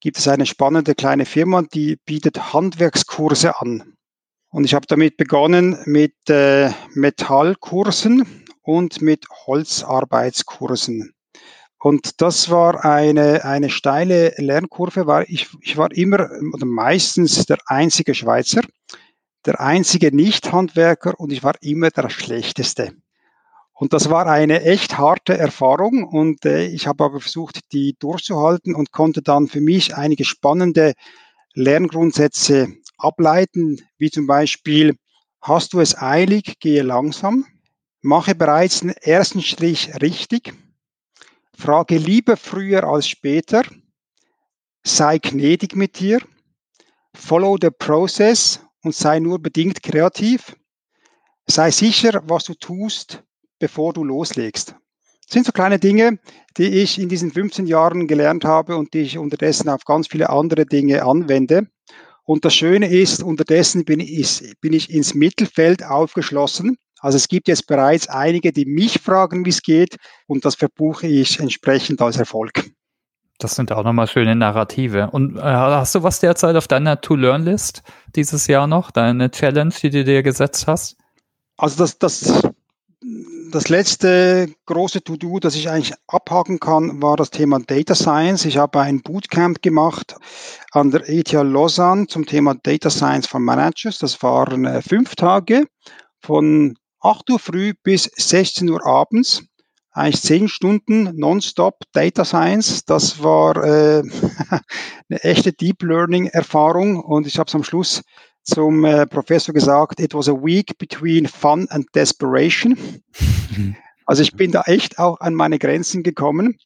gibt es eine spannende kleine Firma, die bietet Handwerkskurse an. Und ich habe damit begonnen mit äh, Metallkursen und mit Holzarbeitskursen. Und das war eine, eine steile Lernkurve, weil ich, ich war immer oder meistens der einzige Schweizer, der einzige Nicht-Handwerker und ich war immer der Schlechteste. Und das war eine echt harte Erfahrung und äh, ich habe aber versucht, die durchzuhalten und konnte dann für mich einige spannende Lerngrundsätze ableiten, wie zum Beispiel, hast du es eilig, gehe langsam, mache bereits den ersten Strich richtig, frage lieber früher als später, sei gnädig mit dir, follow the process und sei nur bedingt kreativ. Sei sicher, was du tust, bevor du loslegst. Das sind so kleine Dinge, die ich in diesen 15 Jahren gelernt habe und die ich unterdessen auf ganz viele andere Dinge anwende. Und das Schöne ist, unterdessen bin ich, bin ich ins Mittelfeld aufgeschlossen. Also es gibt jetzt bereits einige, die mich fragen, wie es geht, und das verbuche ich entsprechend als Erfolg. Das sind auch nochmal schöne Narrative. Und äh, hast du was derzeit auf deiner To-Learn-List dieses Jahr noch? Deine Challenge, die du dir gesetzt hast? Also das, das, das letzte große To-Do, das ich eigentlich abhaken kann, war das Thema Data Science. Ich habe ein Bootcamp gemacht an der ETH Lausanne zum Thema Data Science for Managers. Das waren äh, fünf Tage von 8 Uhr früh bis 16 Uhr abends eigentlich zehn Stunden nonstop Data Science. Das war äh, eine echte Deep Learning Erfahrung und ich habe es am Schluss zum äh, Professor gesagt, it was a week between fun and desperation. Also ich bin da echt auch an meine Grenzen gekommen.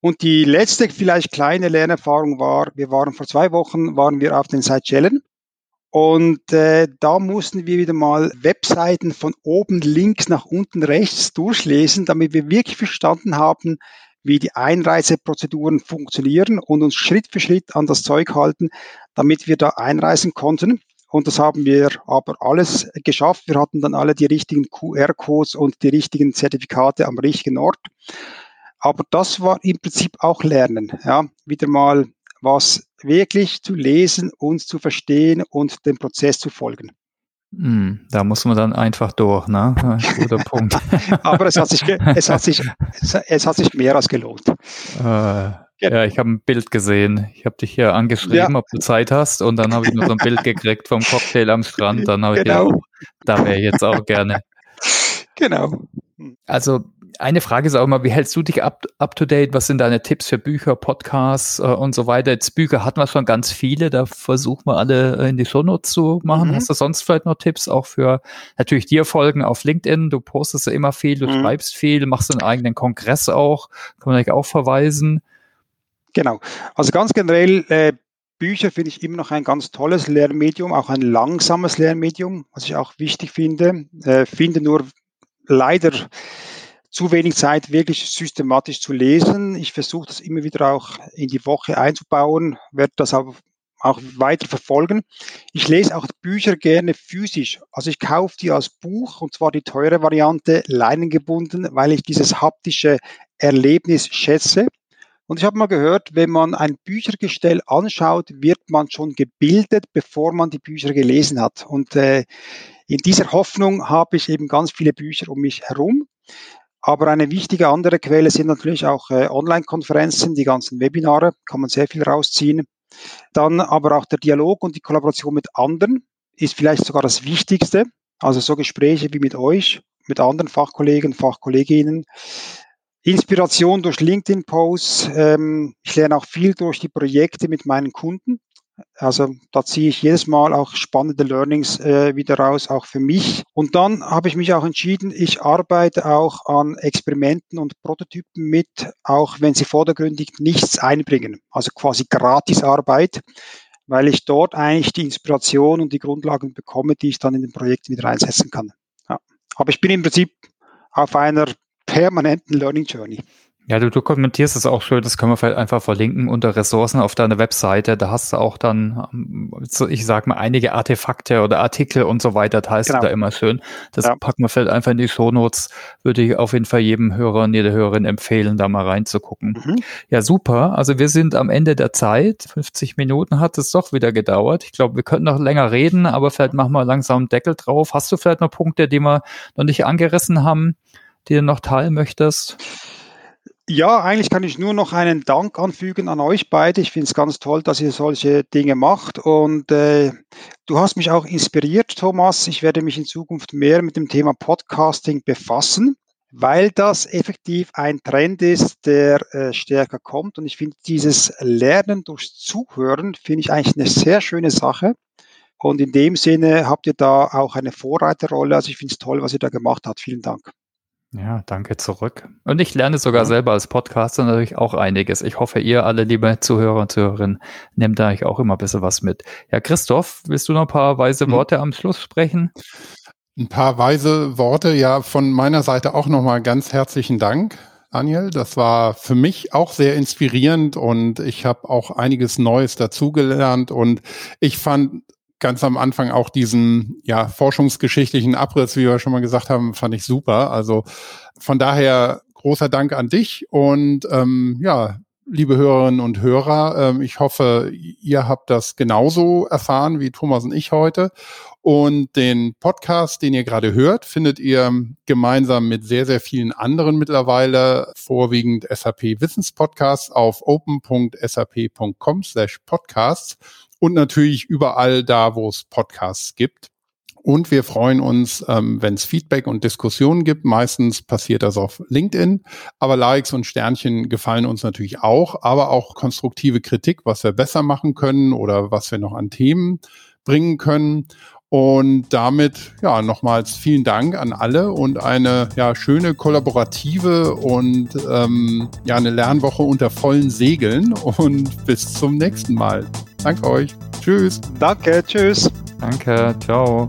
Und die letzte vielleicht kleine Lernerfahrung war, wir waren vor zwei Wochen, waren wir auf den Seychellen und äh, da mussten wir wieder mal Webseiten von oben links nach unten rechts durchlesen, damit wir wirklich verstanden haben, wie die Einreiseprozeduren funktionieren und uns Schritt für Schritt an das Zeug halten, damit wir da einreisen konnten. Und das haben wir aber alles geschafft. Wir hatten dann alle die richtigen QR-Codes und die richtigen Zertifikate am richtigen Ort. Aber das war im Prinzip auch Lernen. Ja, wieder mal was wirklich zu lesen, uns zu verstehen und dem Prozess zu folgen. Hm, da muss man dann einfach durch, ne? Guter Punkt. Aber es hat sich, es hat sich, es hat sich mehr als gelohnt. Äh, ja, ich habe ein Bild gesehen. Ich habe dich hier angeschrieben, ja. ob du Zeit hast, und dann habe ich nur so ein Bild gekriegt vom Cocktail am Strand. Dann habe genau. ich gedacht, da wäre ich jetzt auch gerne. Genau. Also eine Frage ist auch immer, wie hältst du dich up, up to date? Was sind deine Tipps für Bücher, Podcasts äh, und so weiter? Jetzt Bücher hatten wir schon ganz viele, da versuchen wir alle äh, in die Shownotes zu machen. Mhm. Hast du sonst vielleicht noch Tipps auch für natürlich dir folgen auf LinkedIn? Du postest ja immer viel, du mhm. schreibst viel, machst einen eigenen Kongress auch, kann man eigentlich auch verweisen. Genau. Also ganz generell, äh, Bücher finde ich immer noch ein ganz tolles Lehrmedium, auch ein langsames Lehrmedium, was ich auch wichtig finde. Äh, finde nur leider zu wenig Zeit, wirklich systematisch zu lesen. Ich versuche das immer wieder auch in die Woche einzubauen, werde das auch, auch weiter verfolgen. Ich lese auch Bücher gerne physisch. Also ich kaufe die als Buch und zwar die teure Variante, leinengebunden, weil ich dieses haptische Erlebnis schätze. Und ich habe mal gehört, wenn man ein Büchergestell anschaut, wird man schon gebildet, bevor man die Bücher gelesen hat. Und äh, in dieser Hoffnung habe ich eben ganz viele Bücher um mich herum. Aber eine wichtige andere Quelle sind natürlich auch äh, Online-Konferenzen, die ganzen Webinare, kann man sehr viel rausziehen. Dann aber auch der Dialog und die Kollaboration mit anderen ist vielleicht sogar das Wichtigste. Also so Gespräche wie mit euch, mit anderen Fachkollegen, Fachkolleginnen. Inspiration durch LinkedIn-Posts. Ähm, ich lerne auch viel durch die Projekte mit meinen Kunden. Also da ziehe ich jedes Mal auch spannende Learnings äh, wieder raus, auch für mich. Und dann habe ich mich auch entschieden, ich arbeite auch an Experimenten und Prototypen mit, auch wenn sie vordergründig nichts einbringen. Also quasi Gratisarbeit, weil ich dort eigentlich die Inspiration und die Grundlagen bekomme, die ich dann in den Projekten wieder einsetzen kann. Ja. Aber ich bin im Prinzip auf einer permanenten Learning Journey. Ja, du dokumentierst es auch schön, das können wir vielleicht einfach verlinken unter Ressourcen auf deiner Webseite. Da hast du auch dann, ähm, ich sag mal, einige Artefakte oder Artikel und so weiter, teilst genau. du da immer schön. Das ja. packen wir vielleicht einfach in die Shownotes. Würde ich auf jeden Fall jedem Hörer und jeder Hörerin empfehlen, da mal reinzugucken. Mhm. Ja, super. Also wir sind am Ende der Zeit. 50 Minuten hat es doch wieder gedauert. Ich glaube, wir könnten noch länger reden, aber vielleicht machen wir langsam einen Deckel drauf. Hast du vielleicht noch Punkte, die wir noch nicht angerissen haben, die du noch teilen möchtest? Ja, eigentlich kann ich nur noch einen Dank anfügen an euch beide. Ich finde es ganz toll, dass ihr solche Dinge macht. Und äh, du hast mich auch inspiriert, Thomas. Ich werde mich in Zukunft mehr mit dem Thema Podcasting befassen, weil das effektiv ein Trend ist, der äh, stärker kommt. Und ich finde dieses Lernen durch Zuhören, finde ich eigentlich eine sehr schöne Sache. Und in dem Sinne habt ihr da auch eine Vorreiterrolle. Also ich finde es toll, was ihr da gemacht habt. Vielen Dank. Ja, danke zurück. Und ich lerne sogar ja. selber als Podcaster natürlich auch einiges. Ich hoffe, ihr alle, liebe Zuhörer und Zuhörerinnen, nehmt da auch immer ein bisschen was mit. Ja, Christoph, willst du noch ein paar weise mhm. Worte mhm. am Schluss sprechen? Ein paar weise Worte, ja, von meiner Seite auch nochmal ganz herzlichen Dank. Daniel, das war für mich auch sehr inspirierend und ich habe auch einiges Neues dazugelernt und ich fand ganz am Anfang auch diesen ja, forschungsgeschichtlichen Abriss, wie wir schon mal gesagt haben, fand ich super. Also von daher großer Dank an dich und ähm, ja, liebe Hörerinnen und Hörer, ähm, ich hoffe, ihr habt das genauso erfahren wie Thomas und ich heute. Und den Podcast, den ihr gerade hört, findet ihr gemeinsam mit sehr, sehr vielen anderen mittlerweile, vorwiegend SAP Wissenspodcasts auf open.sap.com slash podcasts und natürlich überall da, wo es Podcasts gibt. Und wir freuen uns, ähm, wenn es Feedback und Diskussionen gibt. Meistens passiert das auf LinkedIn, aber Likes und Sternchen gefallen uns natürlich auch, aber auch konstruktive Kritik, was wir besser machen können oder was wir noch an Themen bringen können. Und damit ja nochmals vielen Dank an alle und eine ja schöne kollaborative und ähm, ja eine Lernwoche unter vollen Segeln und bis zum nächsten Mal. Danke euch. Tschüss. Danke. Tschüss. Danke. Ciao.